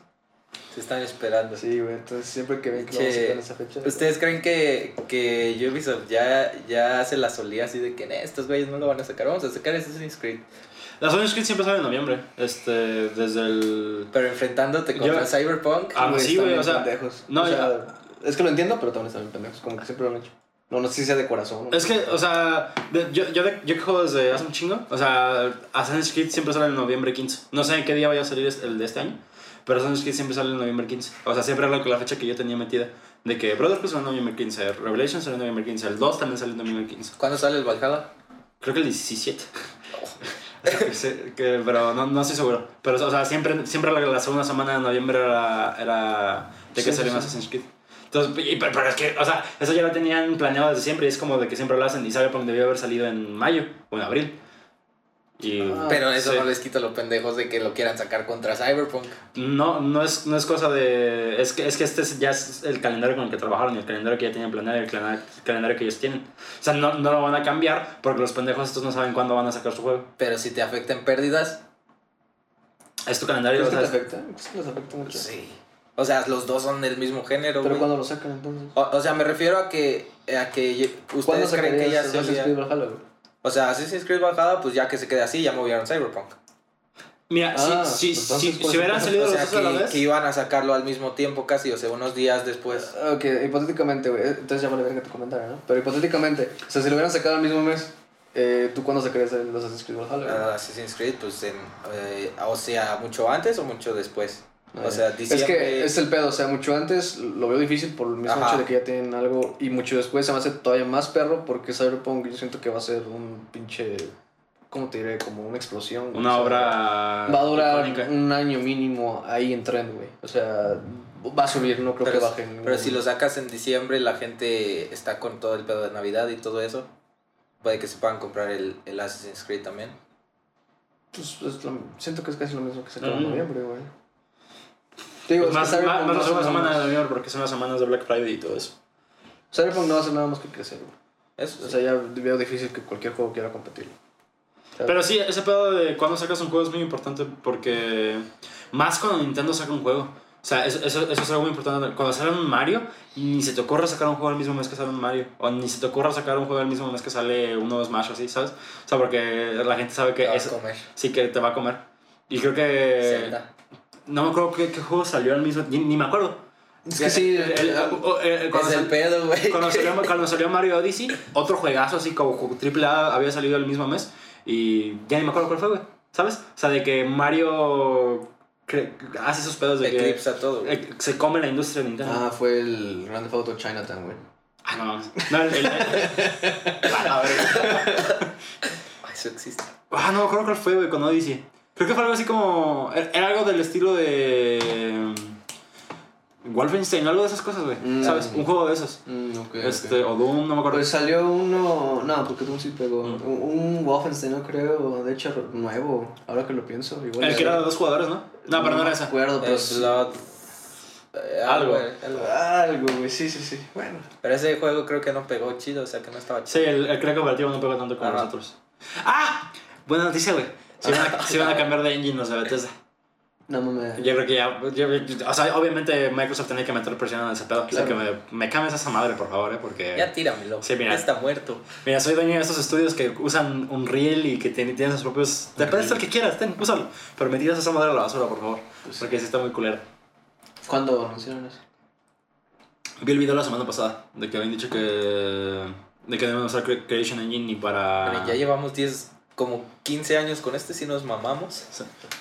Se están esperando. Sí, güey. Entonces, siempre que ven que vamos a sacar esa fecha. ¿Ustedes creen que, que Ubisoft ya, ya se la solía así de que "Nah, estos güeyes no lo van a sacar? Vamos a sacar Assassin's Creed. Las Assassin's Creed siempre salen en noviembre. Este, desde el. Pero enfrentándote contra Yo- Cyberpunk. Ah, sí, güey, o sea, pendejos. no, o sea, ya- Es que lo entiendo, pero también están bien pendejos. Como que siempre lo han hecho. No, no sé si sea de corazón. Es que, o sea, de- yo, yo, de- yo que juego desde hace un chingo. O sea, Assassin's Creed siempre sale en noviembre 15. No sé en qué día vaya a salir el de este año. Pero Assassin's Creed siempre sale en noviembre 15. O sea, siempre era la fecha que yo tenía metida. De que Brotherhood sale en noviembre 15. Revelation sale en noviembre 15. El 2 también sale en noviembre 15. ¿Cuándo sale el Valhalla? Creo que el 17. Sí, que- pero no, no estoy seguro. Pero, o sea, siempre, siempre la, la segunda semana de noviembre era, era de que Sí, salía sí. Assassin's Creed. Entonces, y- pero, pero es que, o sea, eso ya lo tenían planeado desde siempre y es como de que siempre lo hacen. Y Cyberpunk debió haber salido en mayo o en abril. Y Ah, Pero eso sí. no les quita los pendejos de que lo quieran sacar contra Cyberpunk. no, no, es, no es cosa de. Es que, es que este es- ya es el calendario con el que trabajaron y el calendario que ya tenían planeado y el calendario, el calendario que ellos tienen. O sea, no, no lo van a cambiar porque los pendejos estos no saben cuándo van a sacar su juego. Pero si te afectan pérdidas, Es tu calendario. ¿Crees o que sea, te afecta? ¿Crees que les afecta mucho? sí. O sea, los dos son del mismo género, Pero cuando lo sacan, entonces. O, o sea, me refiero a que, a que ye- ¿Cuándo ustedes creen que ya se Valhalla? O sea, Assassin's Creed bajada, pues ya que se quede así, ya movieron Cyberpunk. Mira, Ah, si, si, entonces, si, pues, si hubieran salido O los sea, a la que, vez. que iban a sacarlo al mismo tiempo casi, o sea, unos días después. Ok, hipotéticamente, güey. Entonces ya vale ver que te comentara, ¿no? Pero hipotéticamente, o sea, si lo hubieran sacado el mismo mes, eh, ¿tú cuándo sacarías el los Assassin's Creed Valhalla? Ah, Assassin's Creed, pues, en, eh, o sea, mucho antes o mucho después. O sea, Es diciembre... que es el pedo, o sea, mucho antes lo veo difícil por el mismo Ajá. hecho de que ya tienen algo y mucho después se me hace todavía más perro porque Cyberpunk yo siento que va a ser un pinche, ¿cómo te diré? Como una explosión. güey, Una o sea, obra. Va a durar icónica. un año mínimo ahí en trend, güey. O sea, va a subir, no creo pero, que baje. en pero ningún- si lo sacas en diciembre, la gente está con todo el pedo de Navidad y todo eso. Puede que se puedan comprar el, el Assassin's Creed también. Pues, es lo- siento que es casi lo mismo que sacaron en noviembre, güey. Digo, es que más, más, no más segunda nada semana de noviembre porque son las semanas de Black Friday y todo eso. Cyberpunk no hace nada más que crecer, güey. Eso O sí. sea, ya veo difícil que cualquier juego quiera competir. Pero sí, ese pedo de cuando sacas un juego es muy importante porque más cuando Nintendo saca un juego. O sea, eso, eso, eso es algo muy importante. Cuando sale un Mario, ni se te ocurra sacar un juego el mismo mes que sale un Mario. O ni se te ocurra sacar un juego el mismo mes que sale uno de Smash o así, ¿sabes? O sea, porque la gente sabe Te que va a es, comer. sí que te va a comer. Y creo que... Zelda. No me acuerdo qué, qué juego salió al mismo... Ni, ni me acuerdo. Es que sí, El- el- el- o- el- cuando Es el pedo, güey. cuando salió, cuando salió Mario Odyssey, otro juegazo así como triple A había salido el mismo mes y ya ni me acuerdo cuál fue, güey. ¿Sabes? O sea, de que Mario hace esos pedos de que Eclipsa todo, güey. eh, se come la industria de Nintendo. Ah, fue el Grand Theft Auto Chinatown, güey. Ah, no. No, el, el- Ah, a ver. Ay, Eso existe. Ah, no me acuerdo cuál fue, güey, con Odyssey. Creo que fue algo así como. Era era algo del estilo de. mm, Wolfenstein, algo de esas cosas, güey. Mm. ¿Sabes? Un juego de esos. Mm, ok, Este, o Doom, no me acuerdo. Pues salió uno. No, porque tú sí pegó. Mm. Un, un Wolfenstein, no creo. De hecho, nuevo. Ahora que lo pienso. Igual el que era de dos jugadores, ¿no? No, pero no era me esa. acuerdo, pero. Eh, Algo. algo. Güey. Sí, sí, sí. Bueno. Pero ese juego creo que no pegó chido, o sea que no estaba chido. Sí, el, el cooperativo no pegó tanto como Ajá. nosotros. ¡Ah! Buena noticia, güey. Se van, a, se van a cambiar de engine los de Bethesda. No mames. Yo creo que ya. yo- o sea, obviamente Microsoft tenía que meter presión en ese pedo. O sea, Claro. que me, me cambies esa madre, por favor, ¿eh? Porque. Ya tíramelo. Sí, mira. Ya está muerto. Mira, soy dueño de estos estudios que usan Unreal y que tienen, tienen sus propios. Te puedes hacer el que quieras, ten, úsalo. Pero me tiras esa madre a la basura, por favor. Pues Porque sí está muy culera. ¿Cuándo anunciaron eso? Vi el video la semana pasada de que habían dicho que. de que deben usar Cre- Creation Engine y para. Pero ya llevamos 10, como 15 años con este, si nos mamamos.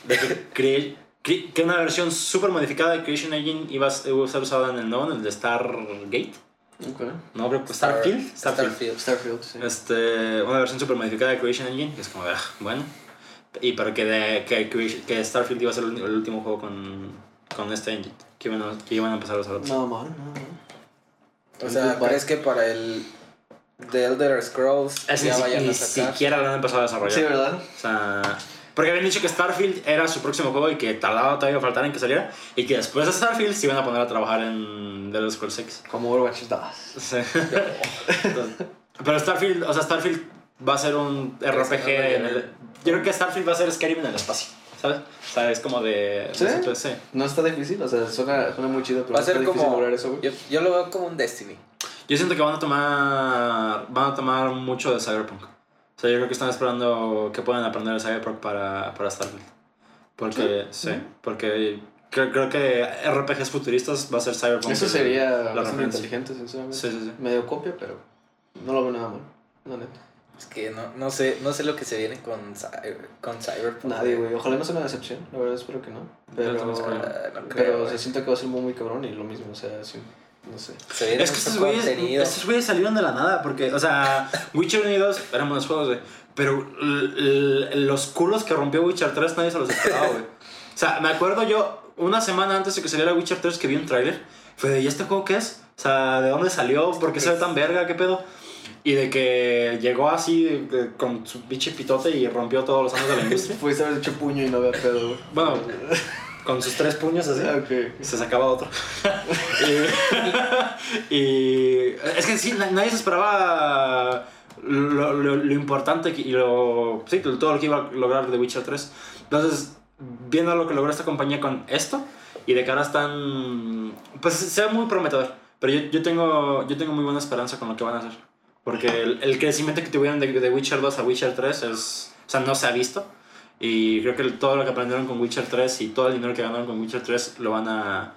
de que, cre- cre- que una versión súper modificada de Creation Engine iba a s- iba a ser usada en el nuevo, en el de Stargate. Ok. No, creo que Star- Starfield. Starfield. Starfield. Starfield, sí. Este, una versión súper modificada de Creation Engine, que es como, ah, bueno. Y para que, de, que, Creation- que Starfield iba a ser el, el último juego con, con este engine, que iban, a, que iban a empezar a usar otros. No, man, no, no. O sea. ¿crees que para el The Elder Scrolls Es que ya ni, vayan ni a sacar? siquiera lo han empezado a desarrollar. Sí, ¿verdad? O sea, porque habían dicho que Starfield era su próximo juego y que tardaba todavía faltar en que saliera. Y que después de Starfield se iban a poner a trabajar en The Elder Scrolls 6. Como Overwatch 2. Sí. Entonces, Pero Starfield, o sea, Starfield va a ser un ¿Crees que RPG. en el- yo creo que Starfield va a ser Skyrim en el espacio, ¿sabes? O sea, es como de. ¿Sí? de- sí. No está difícil, o sea, suena, suena muy chido, pero Va a ser como... eso. Yo, yo lo veo como un Destiny. Yo siento que van a tomar. Van a tomar mucho de Cyberpunk. O sea, yo creo que están esperando que puedan aprender de Cyberpunk para, para Starfield. Porque, sí, porque creo, creo que RPGs futuristas va a ser Cyberpunk. Eso sería la bastante referencia. inteligente, sinceramente. Sí, sí, sí. Medio copia, pero no lo veo nada mal. La neta. Es que no, no, sé, no sé lo que se viene con, con Cyberpunk. Nadie, güey. Ojalá no sea una decepción. La verdad, espero que no. Pero. Ah, no creo, pero güey. se siente que va a ser muy, muy cabrón y lo mismo, o sea, sí. No sé. Se Es que estos güeyes, estos güeyes salieron de la nada, porque, o sea, Witcher 1 y 2 eran buenos juegos, güey. Pero los culos que rompió Witcher 3 nadie se los esperaba, güey. O sea, me acuerdo yo, una semana antes de que saliera Witcher 3, que vi un tráiler, fue de, ¿y este juego qué es? O sea, ¿de dónde salió? ¿Por qué se ve tan verga? ¿Qué pedo? Y de que llegó así con su pinche pitote y rompió todos los años de la industria. Pudiste haber hecho puño y no había pedo, güey. Bueno, con sus tres puños así. Ah, ok. Y se sacaba otro. y, y es que sí, na- nadie se esperaba lo, lo, lo importante y lo, sí, todo lo que iba a lograr The Witcher 3. Entonces, viendo lo que logró esta compañía con esto, y de cara están, pues se ve muy prometedor. Pero yo, yo, tengo, yo tengo muy buena esperanza con lo que van a hacer. Porque el, el crecimiento que tuvieron de, de Witcher 2 a Witcher 3 es, o sea, no se ha visto. Y creo que todo lo que aprendieron con Witcher 3 y todo el dinero que ganaron con Witcher 3 lo van a,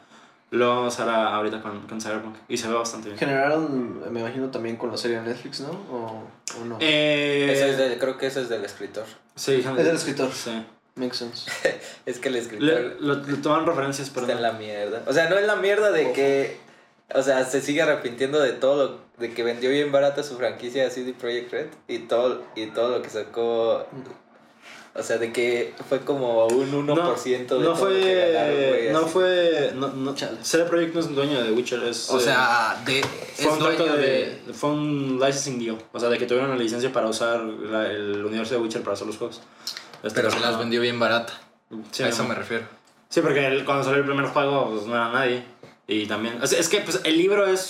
lo van a usar a- ahorita con, con Cyberpunk. Y se ve bastante bien. Generaron, me imagino, también con la serie de Netflix, ¿no? ¿O, o no? Eh, Ese es del- creo que ese es del escritor. sí, Es del escritor. Sí. Makes sense. Es que el escritor Le, lo, lo toman referencias, pero está en la mierda. O sea, no en la mierda de que. O sea, se sigue arrepintiendo de todo lo, de que vendió bien barata su franquicia de CD Projekt Red y todo, y todo lo que sacó. O sea, de que fue como un 1% de no todo lo que ganaron, fue. No así. fue. No, no. CD Projekt no es dueño de Witcher. Es, O eh, sea, de, fue un, es dueño de, de... fue un licensing deal. O sea, de que tuvieron la licencia para usar la- el universo de Witcher para hacer los juegos. Este, Pero se las vendió bien barata. Sí, a eso no. me refiero. Sí, porque el- cuando salió el primer juego pues, no era nadie. Y también. Es, es que pues, el libro es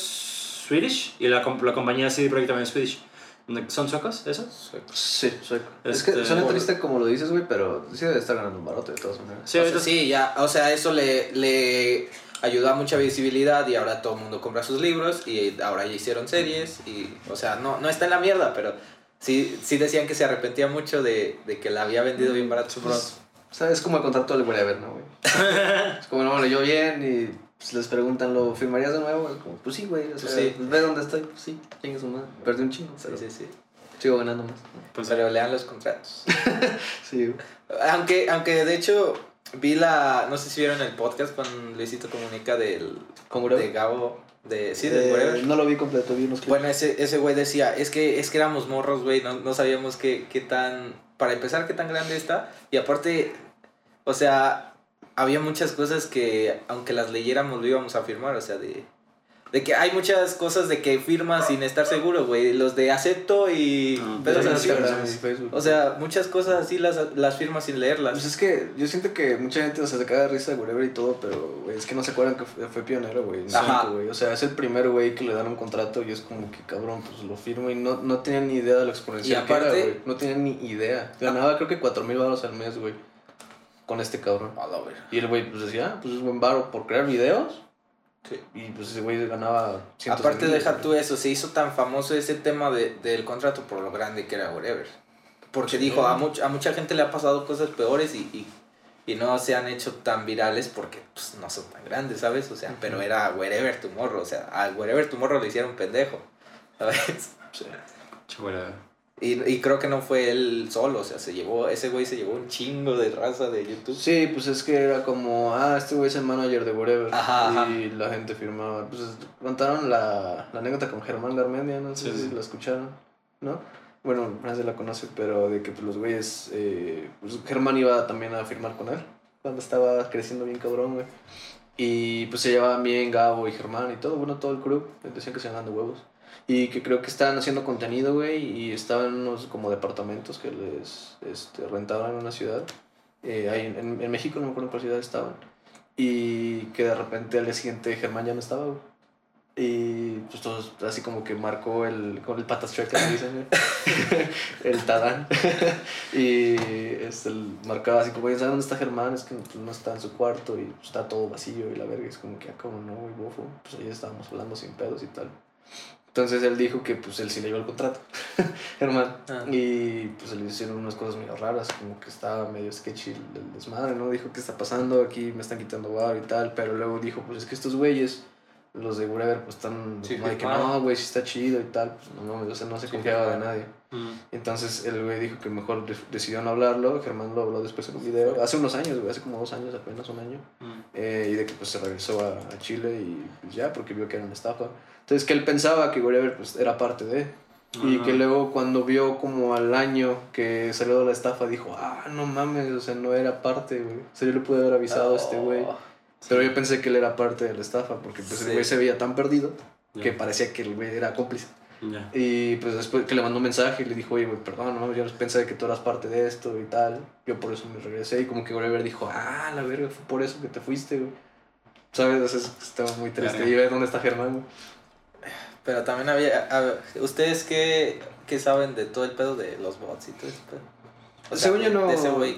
Swedish y la, la compañía CD Projekt también es Swedish. ¿Son suecos esos? Sí, sueco. Es Este- que suena triste como lo dices, güey, pero sí debe estar ganando un barote de todas maneras. Sí, O ahorita sea, sí, ya, o sea, eso le, le ayudó a mucha visibilidad y ahora todo el mundo compra sus libros y ahora ya hicieron series y, o sea, no, no está en la mierda, pero sí, sí decían que se arrepentía mucho de, de que la había vendido bien barato su Pues, o sea, es como el contrato del whatever, ¿no, güey? es como, no, leyó bien y pues, les preguntan, ¿lo firmarías de nuevo? Como, pues sí, güey, o sea, Pues sí. pues, ve dónde estoy, pues sí, chingue su madre. Perdí un chingo, pero Sí, sí, sí. sigo ganando más. pues, Pero lean los contratos. Sí. Aunque, aunque de hecho vi la, no sé si vieron el podcast con Luisito Comunica del, ¿Con de Gabo, de, sí, del Eh. No lo vi completo, vi unos clips. Bueno, ese, ese güey decía, es que, es que éramos morros, güey, no, no sabíamos qué, qué tan, para empezar, qué tan grande está. Y aparte, o sea, había muchas cosas que, aunque las leyéramos, lo íbamos a firmar, o sea, de, de que hay muchas cosas de que firmas sin estar seguro, güey, los de acepto y... Ah, pedos En así. O sea, muchas cosas así las, las firmas sin leerlas. Pues es que yo siento que mucha gente se caga de risa de whatever y todo, pero güey, es que no se acuerdan que fue, fue pionero, güey. O sea, es el primer güey que le dan un contrato y es como que cabrón, pues lo firmo y no, no tenían ni idea de lo exponencial Y que era, güey. No tenían ni idea. Ganaba creo que 4 mil baros al mes, güey. Con este cabrón. A la verga. Y el güey pues decía, ah, pues es buen baro por crear videos. Sí. Y pues ese güey ganaba cientos Aparte de deja tú eso, se hizo tan famoso ese tema de, del contrato por lo grande que era Whatever. Porque dijo, a, much- a mucha gente le ha pasado cosas peores y, y, y no se han hecho tan virales porque pues, no son tan grandes, ¿sabes? O sea, pero era Wherever Tomorrow, o sea, al Wherever Tomorrow le hicieron pendejo, ¿sabes? Sí. Y, y creo que no fue él solo, o sea, se llevó, ese güey se llevó un chingo de raza de YouTube. Sí, pues es que era como, ah, este güey es el manager de Whatever. Ajá, ajá. y la gente firmaba. Pues contaron la, la anécdota con Germán Garmendia, no sé Sí, si sí. la escucharon, ¿no? Bueno, Francia la conoce, pero de que pues, los güeyes. eh, pues Germán iba también a firmar con él cuando estaba creciendo bien cabrón, güey. Y pues se llevaban bien Gabo y Germán y todo, bueno, todo el crew. Decían que se iban de huevos. Y que creo que estaban haciendo contenido, güey, y estaban en unos como departamentos que les este, rentaban en una ciudad. Eh, ahí en, en- México, no me acuerdo en cuál ciudad estaban. Y que de repente al día siguiente Germán ya no estaba, güey. Y pues todos así como que marcó el, con el patas le dicen, güey. el Tadán. y este, marcaba así como, "Oye, ¿sabes dónde está Germán? Es que no está en su cuarto y pues, está todo vacío y la verga. Es como que, ah, como no, güey, bofo. Pues ahí estábamos hablando sin pedos y tal. Entonces él dijo que pues él sí le dio el contrato, Germán. Ah. Y pues le hicieron unas cosas medio raras, como que estaba medio sketchy el, desmadre, ¿no? Dijo, ¿qué está pasando? Aquí me están quitando bar y tal, pero luego dijo, pues es que estos güeyes, los de Whatever, pues están Sí, que no, güey, sí está chido y tal, pues no mames, o sea, no se Sí, confiaba de nadie. Mm. Entonces el güey dijo que mejor de- decidió no hablarlo, Germán lo habló después en un video, hace unos años, güey, hace como dos años, apenas un año. Mm. Eh, y de que pues se regresó a, a Chile y pues, ya, porque vio que era una estafa. Entonces que él pensaba que Whatever pues era parte de. Y Ah. que luego cuando vio como al año que salió de la estafa dijo, ah, no mames, o sea, no era parte, güey. O sea, yo le pude haber avisado a este güey. Oh, Pero yo pensé que él era parte de la estafa porque pues el Sí. güey se veía tan perdido que parecía que el güey era cómplice. Y pues después que le mandó un mensaje y le dijo, oye, güey, perdón, no mames, yo pensé que tú eras parte de esto y tal. Yo por eso me regresé y como que Whatever dijo, ah, la verga, fue por eso que te fuiste, güey. ¿Sabes? Sea, estaba muy triste. Verga. Y ve dónde está Germán, güey. Pero también había, a- ¿ustedes qué, qué saben de todo el pedo de los bots y todo ese pedo? O sea, según, yo no,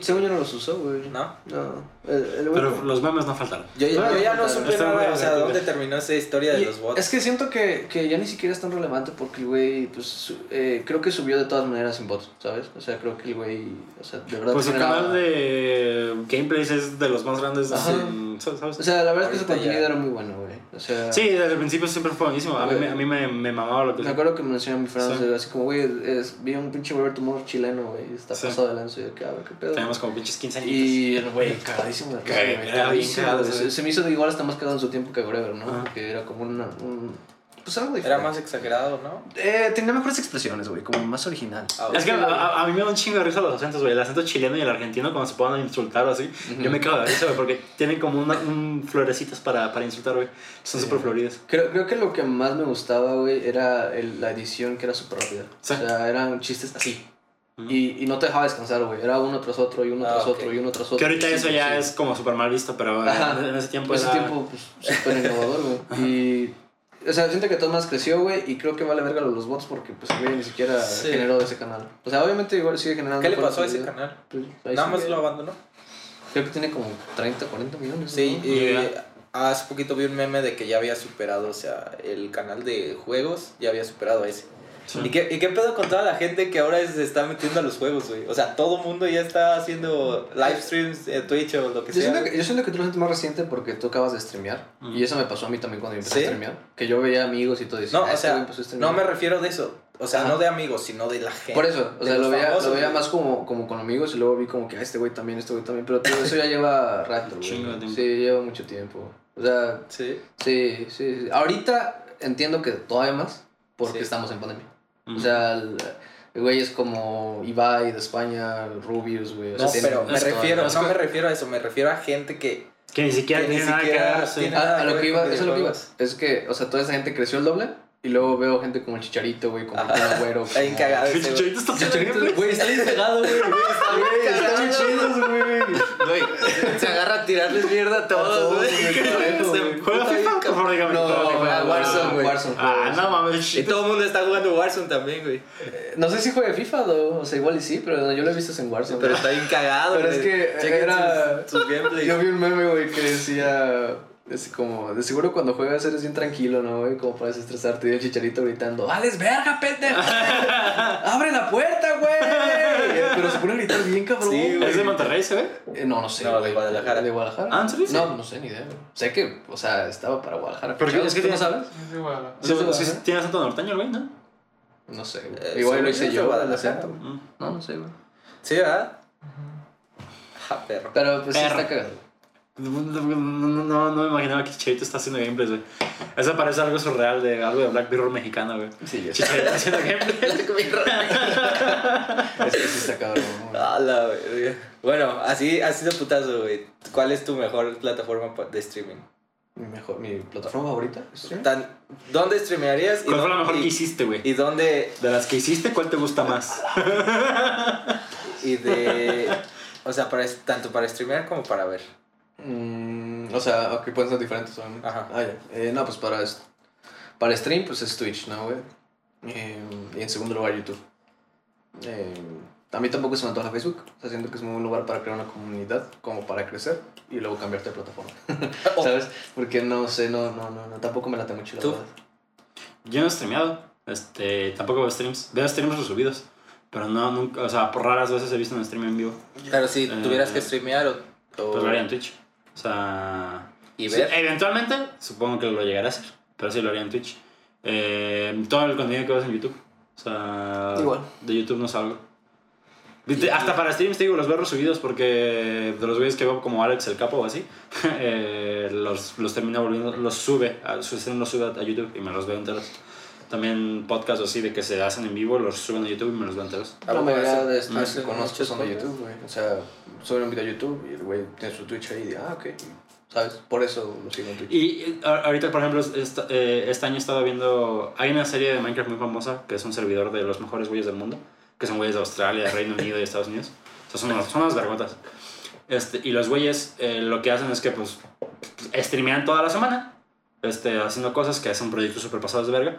según yo no los usó, güey. ¿no? No. El, el güey- Pero los memes no faltaron. Yo, ya no claro, supe nada, o sea, dónde terminó esa historia de Y los bots. Es que siento que, que ya ni siquiera es tan relevante porque el güey, pues, su- eh, creo que subió de todas maneras sin bots, ¿sabes? O sea, creo que el güey, o sea, de verdad. Pues su canal de gameplays es de los más grandes. En- ¿sabes? O sea, la verdad es que su contenido ya. era muy bueno, güey. O sea, Sí, desde el principio siempre fue buenísimo. A mí, me- a mí me, me mamaba lo que me acuerdo que me mencionó mi Fran, Sí. así como, güey, es, vi un pinche Robert Tumor chileno, güey, está Sí. pasado de lanza. Y yo, ¿qué, a ver, qué pedo? Tenemos como pinches 15 años. Y el güey, cagadísimo. cagadísimo. Se, me hizo igual hasta más cagado en su tiempo que Whatever, ¿no? Porque era como una, un... Pues algo Era diferente. más exagerado, ¿no? Eh, tenía mejores expresiones, güey, como más original. Ah, Es que a, sí, a- a mí me da un chingo de risa los acentos, güey. El acento chileno y el argentino cuando se puedan insultar o así. Yo me cago de risa, güey, porque tienen como una, un florecitas para, para insultar, güey. Son Sí. súper floridas. Creo, creo que lo que más me gustaba, güey, era el- la edición que era súper rápida. Sí. O sea, eran chistes así. y, y no te dejaba descansar, güey. Era uno tras otro y uno Ah, tras ok. otro y uno tras otro. Que ahorita Sí, eso ya sí. es como súper mal visto, pero Ajá. en, en ese tiempo Ese era... tiempo, pues, súper innovador, güey. Y, o sea, siento que todo más creció, güey, y creo que vale verga los bots porque, pues, güey, ni siquiera Sí. generó ese canal. O sea, obviamente igual sigue generando. ¿Qué le pasó a ese canal? Pues, Nada más lo abandonó. Creo que tiene como 30, 40 millones. Sí, y hace poquito vi un meme de que ya había superado, o sea, el canal de juegos ya había superado a ese. Sí. ¿Y, qué, ¿Y qué pedo con toda la gente que ahora se está metiendo a los juegos, güey? O sea, todo mundo ya está haciendo live streams en Twitch o lo que Yo sea. siento, que, yo siento que tú lo sientes más reciente porque tú acabas de streamear. Mm. Y eso me pasó a mí también cuando empecé ¿Sí? a streamear. Que yo veía amigos y todo. decía, No, "Ah, o este sea, streamear". no me refiero de eso. O sea, Ajá. no de amigos, sino de la gente. Por eso, o sea, lo veía, famosos, lo veía más como, como con amigos y luego vi como que ah, este güey también, este güey también. Pero tío, eso ya lleva rato, güey. Chingo de tiempo. Sí, lleva mucho tiempo. O sea, Sí. sí, sí, sí. Ahorita entiendo que todavía más porque Sí. estamos en pandemia. Mm. O sea, el, el güey es como Ibai de España, Rubius, güey. o sea, No, tiene pero me refiero, no me refiero a eso, me refiero a gente que... Que ni siquiera que ni tiene nada que siquiera ver. A, a lo que iba, eso es lo que iba. videojuegos. Es que, o sea, toda esa gente creció el doble y luego veo gente como el Chicharito, güey, como el Kun Agüero. Está bien cagado ese, güey. Chicharito está Chicharito, güey, está bien pegado, güey. Está bien chidos, güey. Güey, se agarra a tirarles mierda a todos, güey. ¿Juega FIFA? Por. No. Warzone, güey. Ah, Ah, no mames. Y todo el mundo está jugando Warzone también, güey. No sé si juega FIFA, o sea, igual y sí, pero yo lo he visto en Warzone. Pero está bien cagado, Pero es que era-. Yo vi un meme, güey, que decía. Es como, de seguro cuando juegas eres bien tranquilo, ¿no, güey? Como para desestresarte. Y el chicharito gritando: ¡Vales verga, pendejo! ¡Abre la puerta, güey! Pero se pone a gritar bien, cabrón. Sí, güey. ¿Es de Monterrey, se ve? Eh, no, no sé. No, de güey. Guadalajara. ¿De Guadalajara? Ah, ¿en serio? No, no sé, ni idea. güey. Sé que, o sea, estaba para Guadalajara. Fichado. es que ¿Tú no sabes? Es de Guadalajara. ¿Sí es de Guadalajara? tiene acento norteño el güey, ¿no? No sé, güey. Eh, Igual lo hice yo el Guadalajara. acento. Mm. No, no sé, güey. Sí, ¿verdad? Ja, perro. Pero pues sí está cagado. No, no, no, no me imaginaba que Chicharito está haciendo gameplays, güey. Eso parece algo surreal de algo de Black Mirror mexicano, güey. Sí, ya sé. Chicharito haciendo gameplays. Es que sí está cabrón. la verga. Bueno, así, así de putazo, güey. ¿Cuál es tu mejor plataforma de streaming? Mi, mejor, mi plataforma favorita. Tan- ¿Dónde streamearías? y ¿Cuál fue la mejor y- que hiciste, güey? ¿Y dónde? De las que hiciste, ¿cuál te gusta más? Y de. O sea, para, tanto para streamear como para ver. Mm, o sea, ok, pueden ser diferentes, obviamente. Ajá. Ah, ya. Eh, no, pues para, para stream, pues es Twitch, ¿no, güey? Eh, y en segundo lugar, YouTube. Eh, a mí tampoco se me antoja Facebook. O sea, siento que es un buen lugar para crear una comunidad, como para crecer y luego cambiarte de plataforma. Oh. ¿Sabes? Porque no sé, no, no, no, no tampoco me late mucho la ¿Tú? verdad. Yo no he streameado. Este, tampoco veo streams. Veo streams resubidos. Pero no, nunca, o sea, por raras veces he visto un stream en vivo. Pero si Eh, tuvieras que streamear o. o- Pues lo haría en Twitch. O sea. Y ver. eventualmente, supongo que lo llegaré a hacer. Pero sí lo haría en Twitch. Eh, todo el contenido que ves en YouTube. O sea. Igual. De YouTube no salgo. Hasta para streams, te digo, los veo resubidos porque de los güeyes que veo como Alex el Capo o así, eh, los, los termina volviendo, los sube, a, los sube a YouTube y me los veo enteros. También podcasts así de que se hacen en vivo, los suben a YouTube y me los veo enteros. Ah, La mayoría de hace que conozco son de. YouTube, güey. O sea, suben un video a YouTube y el güey tiene su Twitch ahí y ah, ok. ¿Sabes? Por eso lo sigo en Twitch. Y eh, a- ahorita, por ejemplo, esta- eh, este año he estado viendo. Hay una serie de Minecraft muy famosa que es un servidor de los mejores güeyes del mundo, que son güeyes de Australia, de Reino Unido y Estados Unidos. O sea, son unas, son unas vergotas. Este, y los güeyes eh, lo que hacen es que, pues, streamean toda la semana, este, haciendo cosas que hacen proyectos super pasados de verga.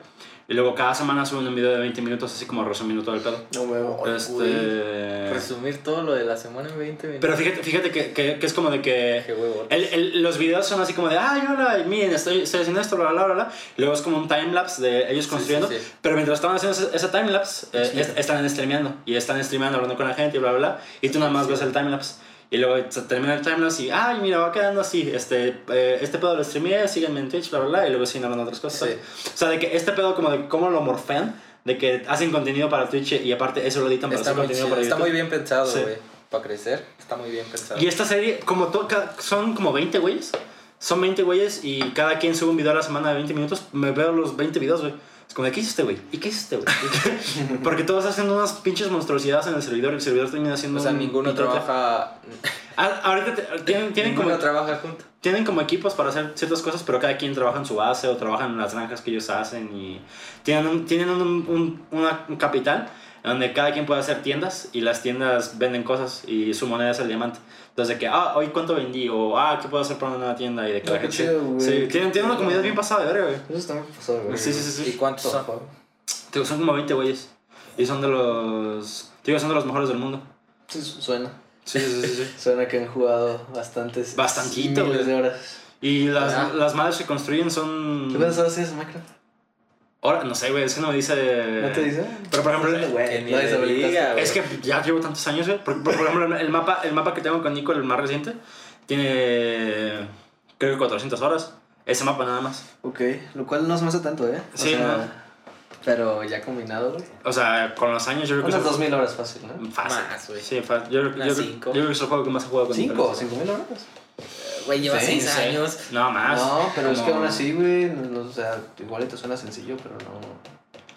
Y luego cada semana suben un video de 20 minutos, así como resumiendo todo el pedo. No huevo. Este. Resumir todo lo de la semana en 20 minutos. Pero fíjate, fíjate que, que, que es como de que. Qué huevo. El, el- los videos son así como de, ay, hola, miren, estoy, estoy haciendo esto, bla, bla, bla, bla. Luego es como un timelapse de ellos Sí, construyendo. sí, sí. Pero mientras estaban haciendo ese, ese timelapse, eh, est- están streameando. Y están streameando, hablando con la gente y bla, bla, bla. Y tú nada más ves el timelapse. Y luego se termina el timelapse y, ay, mira, va quedando así. Este, eh, este pedo lo streameé, síganme en Twitch, bla, bla, bla. Y luego siguen hablando otras cosas. Sí. O sea, de que este pedo como de cómo lo morfean. De que hacen contenido para Twitch y aparte eso lo editan para Está hacer contenido chido, para está YouTube. muy bien pensado, Sí. güey. Para crecer, está muy bien pensado. Y esta serie, como to- ca- son como 20 güeyes, son 20 güeyes y cada quien sube un video a la semana de 20 minutos, me veo los 20 videos, güey. Es como, ¿de qué hizo este güey? ¿Y qué hizo este güey? Porque todos hacen unas pinches monstruosidades en el servidor y el servidor termina haciendo o sea, un ninguno pitote. trabaja. Ah, ahorita te- tienen, tienen, ninguno como, trabaja junto. tienen como equipos para hacer ciertas cosas, pero cada quien trabaja en su base o trabaja en las granjas que ellos hacen y tienen un, tienen un, un- una- un capital donde cada quien puede hacer tiendas y las tiendas venden cosas y su moneda es el diamante. Entonces, de que, ah, hoy cuánto vendí, o ah, ¿qué puedo hacer para una nueva tienda? Y de que Ah, la gente. chido, güey. sí, tienen, tienen una comunidad bien pasada de verga, güey. Eso está muy pasado, güey. Sí, sí, sí, sí. ¿Y cuántos son? Te- Son como 20 güeyes. Y son de los. Digo, son de los mejores del mundo. Sí, suena. Sí, sí, sí. sí. Suena que han jugado bastantes. Bastantito, miles güey. de horas. Y las, Ah. las madres que construyen son. ¿Qué cuántas horas tienes, Minecraft? Ahora, no sé, güey, es que no me dice. ¿No te dice? Pero por ejemplo, Que güey, ni no dice. Es que ya llevo tantos años, güey. Por, por, por ejemplo, el mapa, el mapa que tengo con Nico, el más reciente, tiene. Creo que 400 horas. Ese mapa nada más. Ok, lo cual no se me hace tanto, ¿eh? O Sí, sea, no. Pero ya combinado, güey. O sea, con los años yo creo que. Unas es 2000 horas fácil, ¿no? Fácil. Más, güey. Sí, fácil. Yo, yo, yo creo que es el juego que más he jugado con ¿Cinco? diferencia. ¿Cinco mil horas? Güey, lleva Sí, seis sí. años. No, más. No, pero es que aún así, güey, no, o sea, igual y te suena sencillo, pero no...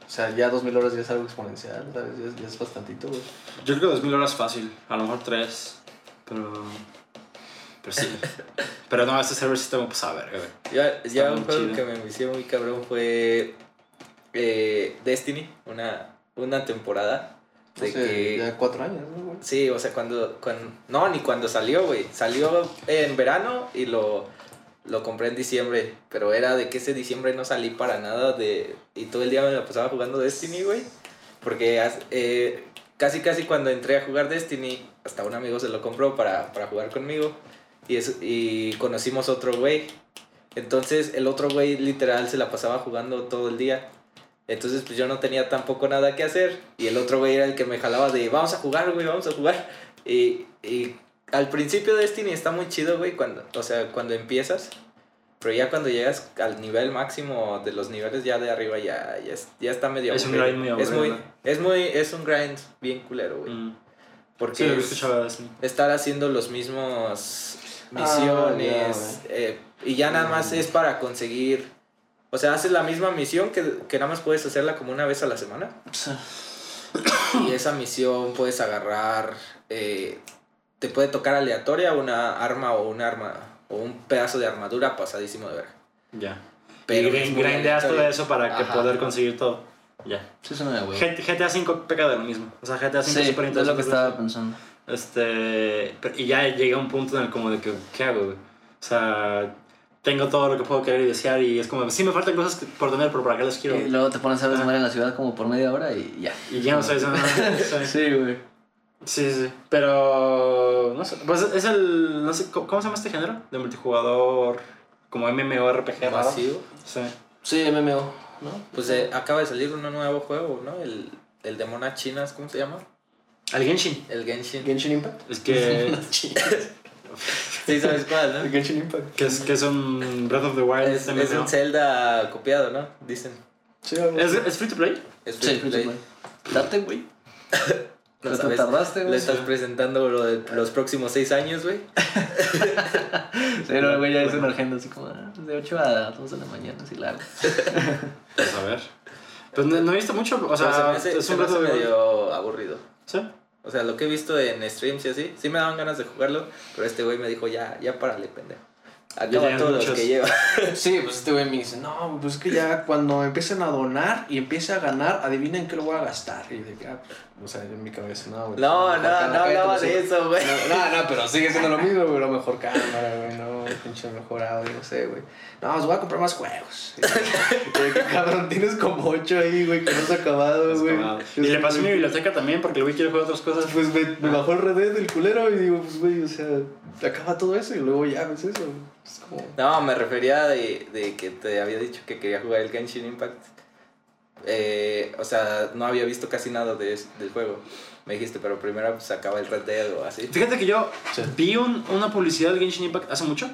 O sea, ya 2000 horas ya es algo exponencial, ¿sabes? Ya, es- ya es bastantito, güey. Yo creo que 2000 horas fácil. A lo mejor 3. Pero. Pero sí. pero no, este server sí muy pasado, verga, güey. Ya, ya un juego que me envició muy cabrón fue eh, Destiny, una, una temporada. De Hace que, ya cuatro años, ¿no, güey? Sí, o sea, cuando, cuando... No, ni cuando salió, güey. Salió en verano y lo, lo compré en diciembre. Pero era de que ese diciembre no salí para nada de... Y todo el día me la pasaba jugando Destiny, güey. Porque eh, casi casi cuando entré a jugar Destiny, hasta un amigo se lo compró para, para jugar conmigo. Y, es, y conocimos otro güey. Entonces el otro güey literal se la pasaba jugando todo el día. Entonces pues yo no tenía tampoco nada que hacer. Y el otro güey era el que me jalaba de vamos a jugar, güey, vamos a jugar. Y, y al principio Destiny está muy chido, güey, cuando, o sea, cuando empiezas. Pero ya cuando llegas al nivel máximo de los niveles ya de arriba ya, ya, es- ya está medio Es un aburrido. grind muy es aburrido, muy, ¿no? es muy, es un grind bien culero, güey. Mm. Porque Sí, es- estar haciendo los mismos Ah, misiones ya, eh, y ya nada más es para conseguir o sea haces la misma misión que, que nada más puedes hacerla como una vez a la semana y esa misión puedes agarrar eh, te puede tocar aleatoria una arma o un arma o un pedazo de armadura pasadísimo de verga Ya. Pero y grindeas todo eso para que Ajá. poder conseguir todo. Ya. Sí, suena de güey. GTA 5 peca de lo mismo. O sea, GTA 5 Sí, es súper es lo que interesante. estaba pensando. Este, y ya llega un punto en el como de que, ¿qué hago, güey? O sea, tengo todo lo que puedo querer y desear y es como, sí me faltan cosas por tener, pero ¿para qué las quiero? Y luego te pones a Ah. desmayar en la ciudad como por media hora y ya. Y ya no sé, eso no- sí. Sí, güey. Sí, sí, pero no sé, pues es el, no sé, ¿cómo se llama este género? De multijugador, como MMORPG raro. masivo Sí. Sí, MMO, ¿no? pues eh, acaba de salir un nuevo juego no el, el de monas chinas ¿cómo se llama? Al Genshin. el Genshin Genshin Impact. Es que, sí sabes cuál ¿no? Genshin Impact. que, es, que es un Breath of the Wild Es, es un Zelda copiado, ¿no? Dicen. Sí. ¿Es, es free to play? Es Sí, free to play. Date, güey. No Pero sabes, tardaste, Le güey. estás presentando lo de los próximos seis años, güey. Sí, no, güey, ya es una agenda así como ah, de 8 a 2 de la mañana, así la hago. Pues a ver. Pues no, no he visto mucho, o sea, sea, se me hace, es se un me hace Breath of the Wild. medio aburrido. Sí. O sea, lo que he visto en streams y así, sí me daban ganas de jugarlo, pero este güey me dijo, ya, ya párale, pendejo. Acaba todos los muchos. que lleva. Sí, pues este güey me dice, no, pues es que ya cuando empiecen a donar y empiece a ganar, adivinen qué lo voy a gastar. Y de que, ah, o sea, yo en mi cabeza, no, güey. No, no, no hablaba de eso, güey. No, no, no, pero sigue siendo lo mismo, güey. Lo mejor cámara, güey. No, pinche mejor audio, no sé, güey. No, os voy a comprar más juegos. Y de que, cabrón, tienes como ocho ahí, güey, que no has acabado, güey. Y le pasé mi biblioteca también porque el güey quiere jugar otras cosas. Pues me, me bajó el Red del culero y digo, pues, güey, o sea, acaba todo eso y luego ya ves eso. Es como. No, me refería de, de que te había dicho que quería jugar el Genshin Impact. Eh, o sea, no había visto casi nada de, del juego. Me dijiste, pero primero pues acaba el Red Dead o así. Fíjate que yo Sí. vi un- una publicidad del Genshin Impact hace mucho.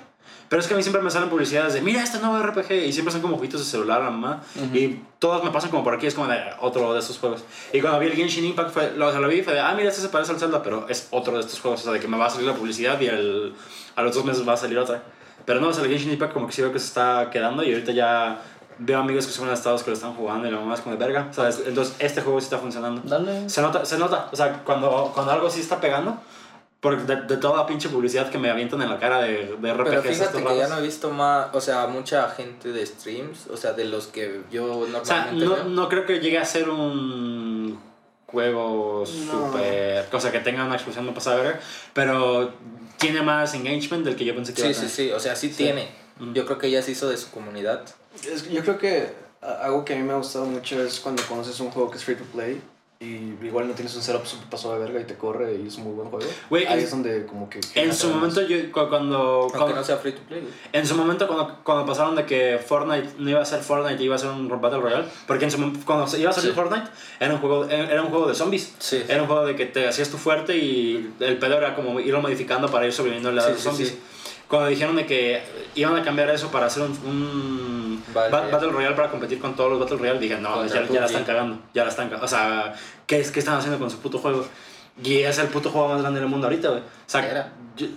Pero es que a mí siempre me salen publicidades de, mira este nuevo RPG. Y siempre son como jueguitos de celular, la mamá. Ujú. Y todas me pasan como por aquí, es como de otro de estos juegos. Y cuando vi el Genshin Impact, fue, lo, o sea, lo vi y fue de, ah, mira, este se parece al Zelda, pero es otro de estos juegos. O sea, de que me va a salir la publicidad y el, a los dos meses va a salir otra. Pero no, o sea, el Genshin Impact como que sí veo que se está quedando y ahorita ya veo amigos que son en estados que lo están jugando y la mamá es como de verga. O sea, es- entonces este juego sí está funcionando. Dale. Se nota, se nota. O sea, cuando, cuando algo sí está pegando, porque de, de toda la pinche publicidad que me avientan en la cara de, de RPGs. Pero fíjate que ya no he visto más, o sea, mucha gente de streams, o sea, de los que yo O sea, normalmente no, veo. no creo que llegue a ser un juego súper. O sea, que tenga una explosión no pasada verga, pero tiene más engagement del que yo pensé que Sí, iba a sí, tener. sí, o sea, sí, tiene. Mm. Yo creo que ya se hizo de su comunidad. Es yo creo que a- algo que a mí me ha gustado mucho es cuando conoces un juego que es free to play y igual no tienes un setup super paso de verga y te corre y es un muy buen juego. Güey, Ahí en- es donde como que... En su momento, yo, cu- cuando, Aunque cuando- no sea free to play. en su momento cuando, cuando pasaron de que Fortnite no iba a ser Fortnite, iba a ser un Battle Royale, porque en su, cuando se- iba a salir Sí. Fortnite, era un, juego, era un juego de zombies. Sí. Era un juego de que te hacías tu fuerte y el pedo era como irlo modificando para ir sobreviviendo a los Sí, sí, zombies. Cuando dijeron de que iban a cambiar eso para hacer un, un Battle. Battle Royale para competir con todos los Battle Royale, dije, no, ya, ya la están cagando, ya la están cagando. O sea, ¿qué, es, ¿qué están haciendo con su puto juego? Y es el puto juego más grande del mundo ahorita, güey. O sea, Era. yo-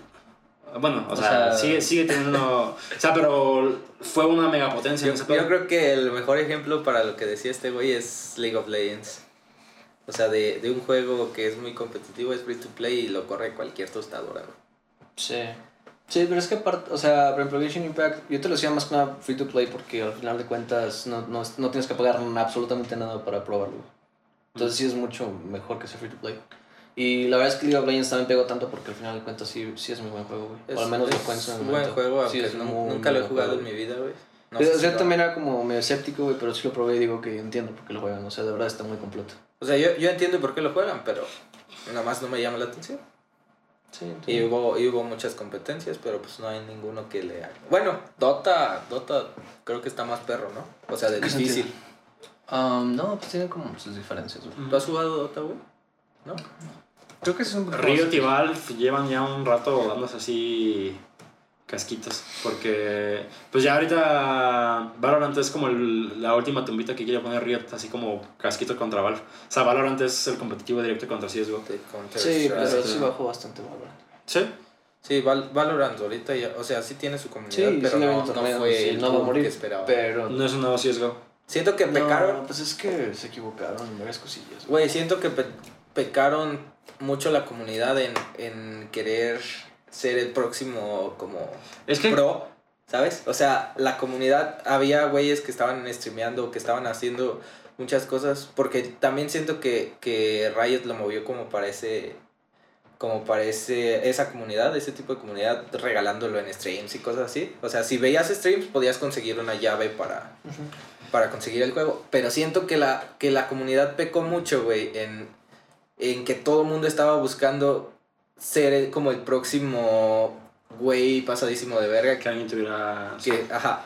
bueno, o, O sea, sea- sigue, sigue teniendo... O sea, pero fue una megapotencia Yo, en ese yo creo que el mejor ejemplo para lo que decía este güey es League of Legends. O sea, de, de un juego que es muy competitivo, es free to play y lo corre cualquier tostadora. güey. Sí. Sí, pero es que aparte, o sea, por ejemplo, Genshin Impact, yo te lo decía más que nada free to play porque al final de cuentas no, no, no tienes que pagar absolutamente nada para probarlo. Entonces sí es mucho mejor que ser free to play. Y la verdad es que League of Legends también pegó tanto porque al final de cuentas sí, sí es muy buen juego, güey. Es, o al menos lo cuento en el un buen momento. juego, Sí, es muy, nunca muy lo he jugado juego, en mi vida, güey. No o sea, también era como medio escéptico, güey, pero sí lo probé y digo que entiendo por qué lo juegan. O sea, de verdad está muy completo. O sea, yo, yo entiendo por qué lo juegan, pero nada más no me llama la atención. Sí, Y hubo, y hubo muchas competencias, pero pues no hay ninguno que le haga. Bueno, Dota, Dota creo que está más perro, ¿no? O sea, de ¿Qué difícil. Um, no, pues tienen como sus diferencias, güey. ¿Tú has jugado Dota, güey? ¿No? Creo que es un más- y Valve llevan ya un rato dándose así casquitos porque pues ya ahorita Valorant es como el- la última tumbita que quiere poner Riot así como casquito contra Valve o sea Valorant es el competitivo directo contra CSGO Sí, pero sí bajó bastante Valorant. ¿sí? Sí, Val- Valorant ahorita ya, o sea, sí tiene su comunidad, Sí, pero no, fue sí, el no va a boom morir, que esperaba. pero... no es un nuevo CSGO Siento que pecaron, No, pues es que se equivocaron en varias cosillas. güey. güey, siento que pe- pecaron mucho la comunidad en, en querer ser el próximo como es que pro, ¿sabes? O sea, la comunidad, había güeyes que estaban streameando, que estaban haciendo muchas cosas, porque también siento que, que Riot lo movió como para ese, como para ese- esa comunidad, ese tipo de comunidad, regalándolo en streams y cosas así. O sea, si veías streams podías conseguir una llave para, para conseguir el juego, pero siento que la, que la comunidad pecó mucho, güey, en, en que todo el mundo estaba buscando ser como el próximo güey pasadísimo de verga que alguien tuviera que, ajá,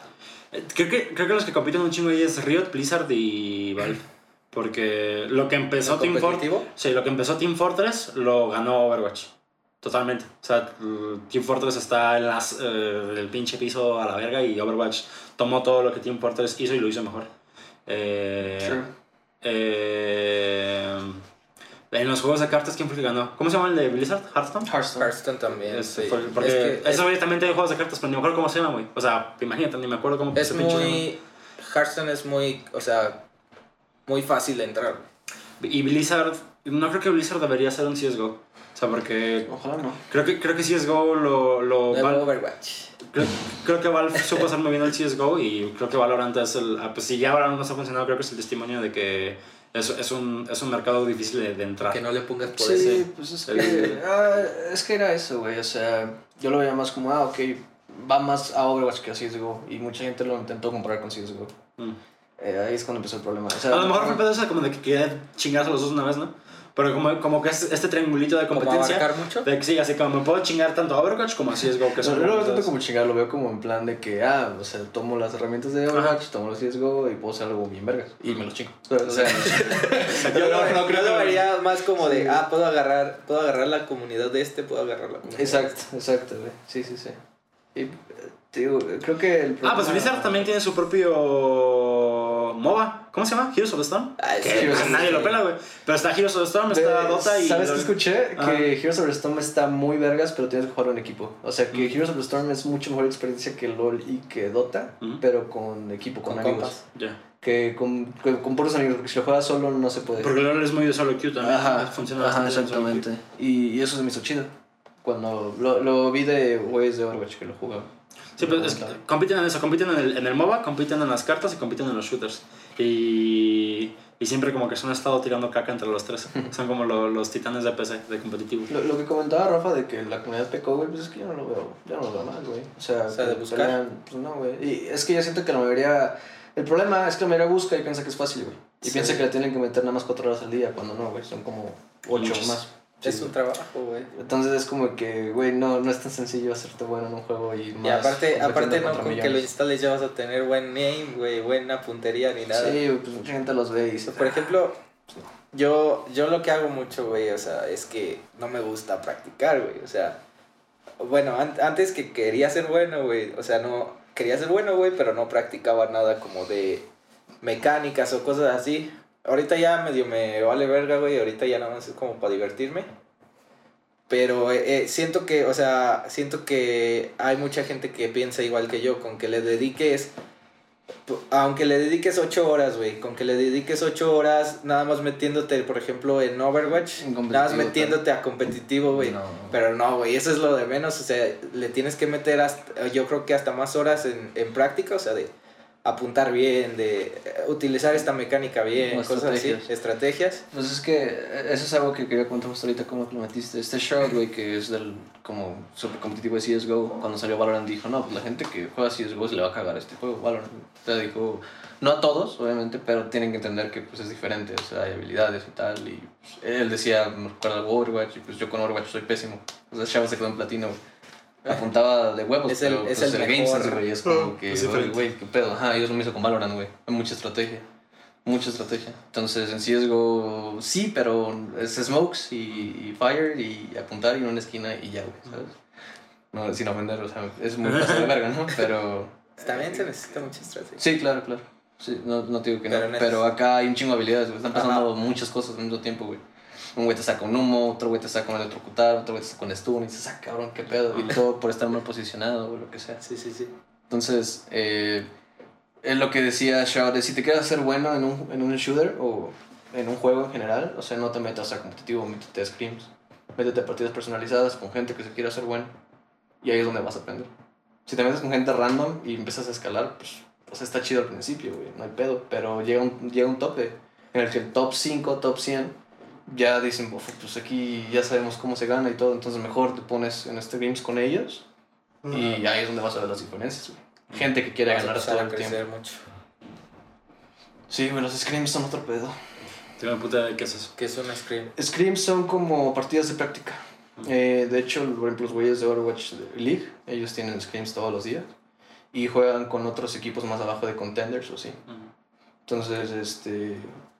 Eh, Creo que, creo que los que compiten un chingo ahí es Riot, Blizzard y Valve. Porque lo que empezó ¿no Team Fortress. Sí, lo que empezó Team Fortress lo ganó Overwatch. Totalmente. O sea, l- Team Fortress está en las, eh, el pinche piso a la verga y Overwatch tomó todo lo que Team Fortress hizo y lo hizo mejor. Eh, True. eh, en los juegos de cartas, ¿quién fue el que ganó? ¿Cómo se llama el de Blizzard? ¿Hearthstone? Hearthstone. Hearthstone también, Es, sí. fue- porque es que eso también tiene juegos de cartas, pero ni me acuerdo cómo se llama, güey. O sea, imagínate, ni me acuerdo cómo es, se es pinche muy Hearthstone es muy, o sea, muy fácil de entrar. Y Blizzard, no creo que Blizzard debería ser un CSGO. O sea, porque Ojalá no. creo que, creo que CSGO lo... lo Val- Overwatch. creo, creo que Valve supo hacer muy bien el CSGO y creo que Valorant es el... ah, Pues si ya Valorant no está funcionando, creo que es el testimonio de que es, es, un, es un mercado difícil de, de entrar. Que no le pongas por Sí, ese. pues es El- que, ah, es que era eso, güey. O sea, yo lo veía más como, ah, ok, va más a Overwatch que a CSGO. Y mucha gente lo intentó comparar con CSGO. Mm. Eh, ahí es cuando empezó el problema. O sea, A lo mejor fue el pedo ese como de que quería chingarse los dos una vez, ¿no? Pero como, como que es este triangulito de Como competencia... abarcar mucho. De que sí, así como me puedo chingar tanto a Overwatch como a CSGO, que No, son no lo veo tanto como chingar, lo veo como en plan de que, ah, o sea, tomo las herramientas de Overwatch, tomo los CSGO y puedo hacer algo bien vergas. Y me los chingo. O sea, Yo lo, yo lo vería más como de, ah, puedo agarrar, puedo agarrar la comunidad de este, puedo agarrar la comunidad. de exacto, exacto, güey. Sí, sí, sí. Y, eh, digo, creo que el Ah, pues Blizzard también tiene su propio MOBA. ¿Cómo se llama? Heroes of the Storm. Ah, Que nadie sí. lo pela, güey. Pero está Heroes of the Storm, De- está Dota y. ¿Sabes qué escuché? Que Heroes of the Storm está muy vergas, pero tienes que jugarlo en equipo. O sea, que Mm. Heroes of the Storm es mucho mejor experiencia que LOL y que Dota, Mm. pero con equipo, con, Con amigos. Ya. Que con, con, con puros amigos, porque si lo juegas solo no se puede. Porque LOL es muy de solo queue también. Ajá, Funciona ajá, exactamente. Y, y eso se me hizo chido. Cuando lo, lo vi de güeyes de Overwatch que lo jugaban. Sí, pues es que compiten en eso, compiten en el, en el MOBA, compiten en las cartas y compiten en los shooters. Y Y siempre como que son estado tirando caca entre los tres. Son como lo- los titanes de PC, de competitivo. Lo, lo que comentaba Rafa de que la comunidad pecó, güey, pues es que yo no lo veo, yo no lo veo mal, güey. O sea, O sea, de buscar. pelean, pues no, güey. Y es que yo siento que la mayoría, el problema es que la mayoría busca y piensa que es fácil, güey. Y Sí. piensa que le tienen que meter nada más cuatro horas al día, cuando no, güey, son como ocho Muchas. más. Sí, Es un trabajo, güey. Entonces es como que, güey, no, no es tan sencillo hacerte bueno en un juego y más Y aparte, aparte no con que lo instales ya vas a tener buen name, güey, buena puntería ni nada. Sí, pues mucha gente los ve y dice, Por ejemplo, yo, yo lo que hago mucho, güey, o sea, es que no me gusta practicar, güey. O sea, bueno, an- antes que quería ser bueno, güey, o sea, no, quería ser bueno, güey, pero no practicaba nada como de mecánicas o cosas así. Ahorita ya medio me vale verga, güey, ahorita ya nada más es como para divertirme. Pero eh, eh, siento que, o sea, siento que hay mucha gente que piensa igual que yo, con que le dediques aunque le dediques 8 horas, güey, con que le dediques 8 horas nada más metiéndote, por ejemplo, en Overwatch, nada más metiéndote a competitivo, güey. No. Pero no, güey, eso es lo de menos, o sea, le tienes que meter hasta, yo creo que hasta más horas en, en práctica, o sea, de apuntar bien, de eh, utilizar esta mecánica bien, Como cosas así, estrategias. estrategias. Pues es que eh, eso es algo que quería contar ahorita como lo metiste. Este Shroud, güey, que es del como super competitivo de CSGO, cuando salió Valorant dijo, no, pues la gente que juega CSGO se le va a cagar este juego, Valorant. O sea, dijo, no a todos, obviamente, pero tienen que entender que pues es diferente, o sea, hay habilidades y tal. Y pues, él decía, me recuerda Overwatch, y pues yo con Overwatch soy pésimo. O sea, Chava se quedó en platino, güey. Apuntaba de huevos, Es el- pero es pues, el el, mejor. Güey, es como que, Es oye, diferente. güey, qué pedo. Ajá, ellos lo mismo con Valorant, güey. Hay mucha estrategia. Mucha estrategia. Entonces en CSGO sí, pero es smokes y, y fire y apuntar y en una esquina y ya, güey, ¿sabes? No, sin ofender, o sea, es muy fácil de verga, ¿no? Pero También se necesita mucha estrategia. sí, claro, claro. Sí, no, no te digo que Pero no. no es- Pero acá hay un chingo de habilidades, güey. Están pasando Ajá. muchas cosas al mismo tiempo, güey. Un güey te saca un humo, otro güey te saca un electrocutar, otro güey te saca un stun y dices, ah, cabrón, qué pedo. Y todo por estar mal posicionado o lo que sea. Sí, sí, sí. Entonces, eh, es lo que decía de si te quieres hacer bueno en un, en un shooter o en un juego en general, o sea, no te metas a competitivo, métete a scrims, métete a partidas personalizadas con gente que se quiera hacer bueno y ahí es donde vas a aprender. Si te metes con gente random y empiezas a escalar, pues, pues está chido al principio, güey, no hay pedo, pero llega un, llega un tope en el que el top 5, top 100 ya dicen, "Uf, pues aquí ya sabemos cómo se gana y todo, entonces mejor te pones en streams con ellos y ahí es donde vas a ver las diferencias, güey. Gente que quiere Vas a ganar empezar todo a el tiempo. mucho. Sí, güey, los scrims son otro pedo. Tengo una puta idea de qué es eso. Que es un screen. Scrims son como partidas de práctica. Eh, de hecho, por ejemplo, los güeyes de Overwatch League, ellos tienen scrims todos los días. Y juegan con otros equipos más abajo de contenders o sí. Entonces, este,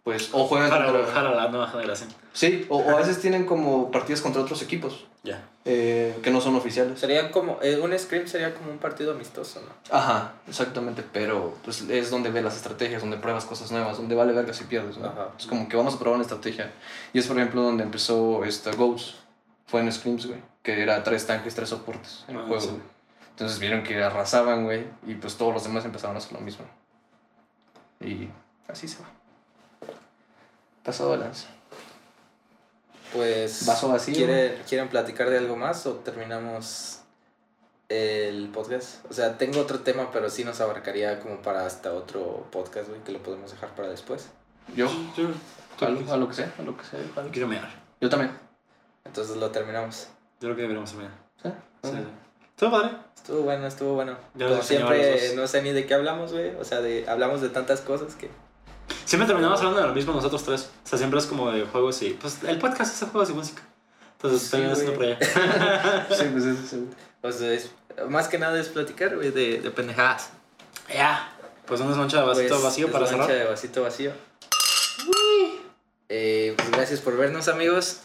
pues, o juegan Para, contra... para la nueva generación. Sí, o, o a veces tienen como partidas contra otros equipos Ya. eh, que no son oficiales. Sería como, eh, un scrim sería como un partido amistoso, ¿no? Ajá, exactamente, pero pues es donde ves las estrategias, donde pruebas cosas nuevas, donde vale verga si pierdes, ¿no? Ajá. Es como que vamos a probar una estrategia. Y es por ejemplo donde empezó esta Ghost, fue en Scrims, güey, que era tres tanques, tres soportes en el Ah, juego, sí. Entonces vieron que arrasaban, güey, y pues todos los demás empezaron a hacer lo mismo. Y así se va. Pasó de lanza. Pues. Vaso vacío. ¿quieren, ¿Quieren platicar de algo más o terminamos el podcast? O sea, tengo otro tema, pero sí nos abarcaría como para hasta otro podcast, güey, que lo podemos dejar para después. Yo, Yo, a lo, a lo que sea, a lo que sea. quiero mirar. Yo también. Entonces lo terminamos. Yo creo que deberíamos terminar. ¿Sí? ¿Todo padre? Estuvo bueno, estuvo bueno. Ya Como siempre, no sé ni de qué hablamos, güey. O sea, de, hablamos de tantas cosas que. Siempre terminamos hablando de lo mismo nosotros tres. O sea, siempre es como de juegos y. Pues el podcast es de juegos y música. Entonces, Sí, por güey. allá. Sí, pues eso, sí. O sea, es- más que nada es platicar, güey, de, de pendejadas. Ya. Pues una mancha de vasito Pues, vacío es para cerrar. de vasito vacío. Eh, pues gracias por vernos, amigos.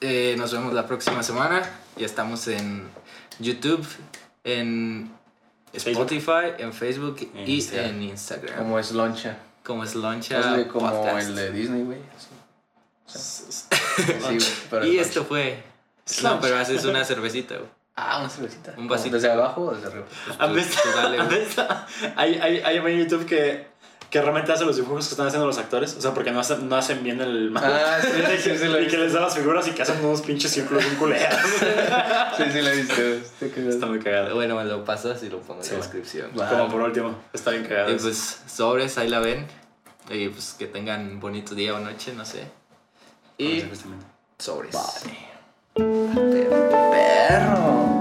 Eh, nos vemos la próxima semana. Ya estamos en YouTube, en Spotify, en Facebook y Instagram. en Instagram. Como es loncha. Como es Loncha Hazle como Podcast. el de Disney, güey. Sí, güey, Y es esto fue. No, pero haces una cervecita, güey. Ah, una cervecita. Un vasito. ¿Desde abajo o desde arriba? ¿Han güey. visto? Hay, hay, hay un YouTube que, que realmente hace los dibujos que están haciendo los actores. O sea, porque no hacen, no hacen bien el Ah, sí, sí, sí, y que les da las figuras y que hacen unos pinches círculos bien culeros. Sí, sí, la he visto. Está muy cagado. Bueno, me lo pasas y lo pongo Sí, en la descripción. Va. Como por último. Está bien cagado. Y pues, sobres, ahí la ven. Y pues que tengan bonito día o noche, no sé. Y... Y sobres. Bye. Perro.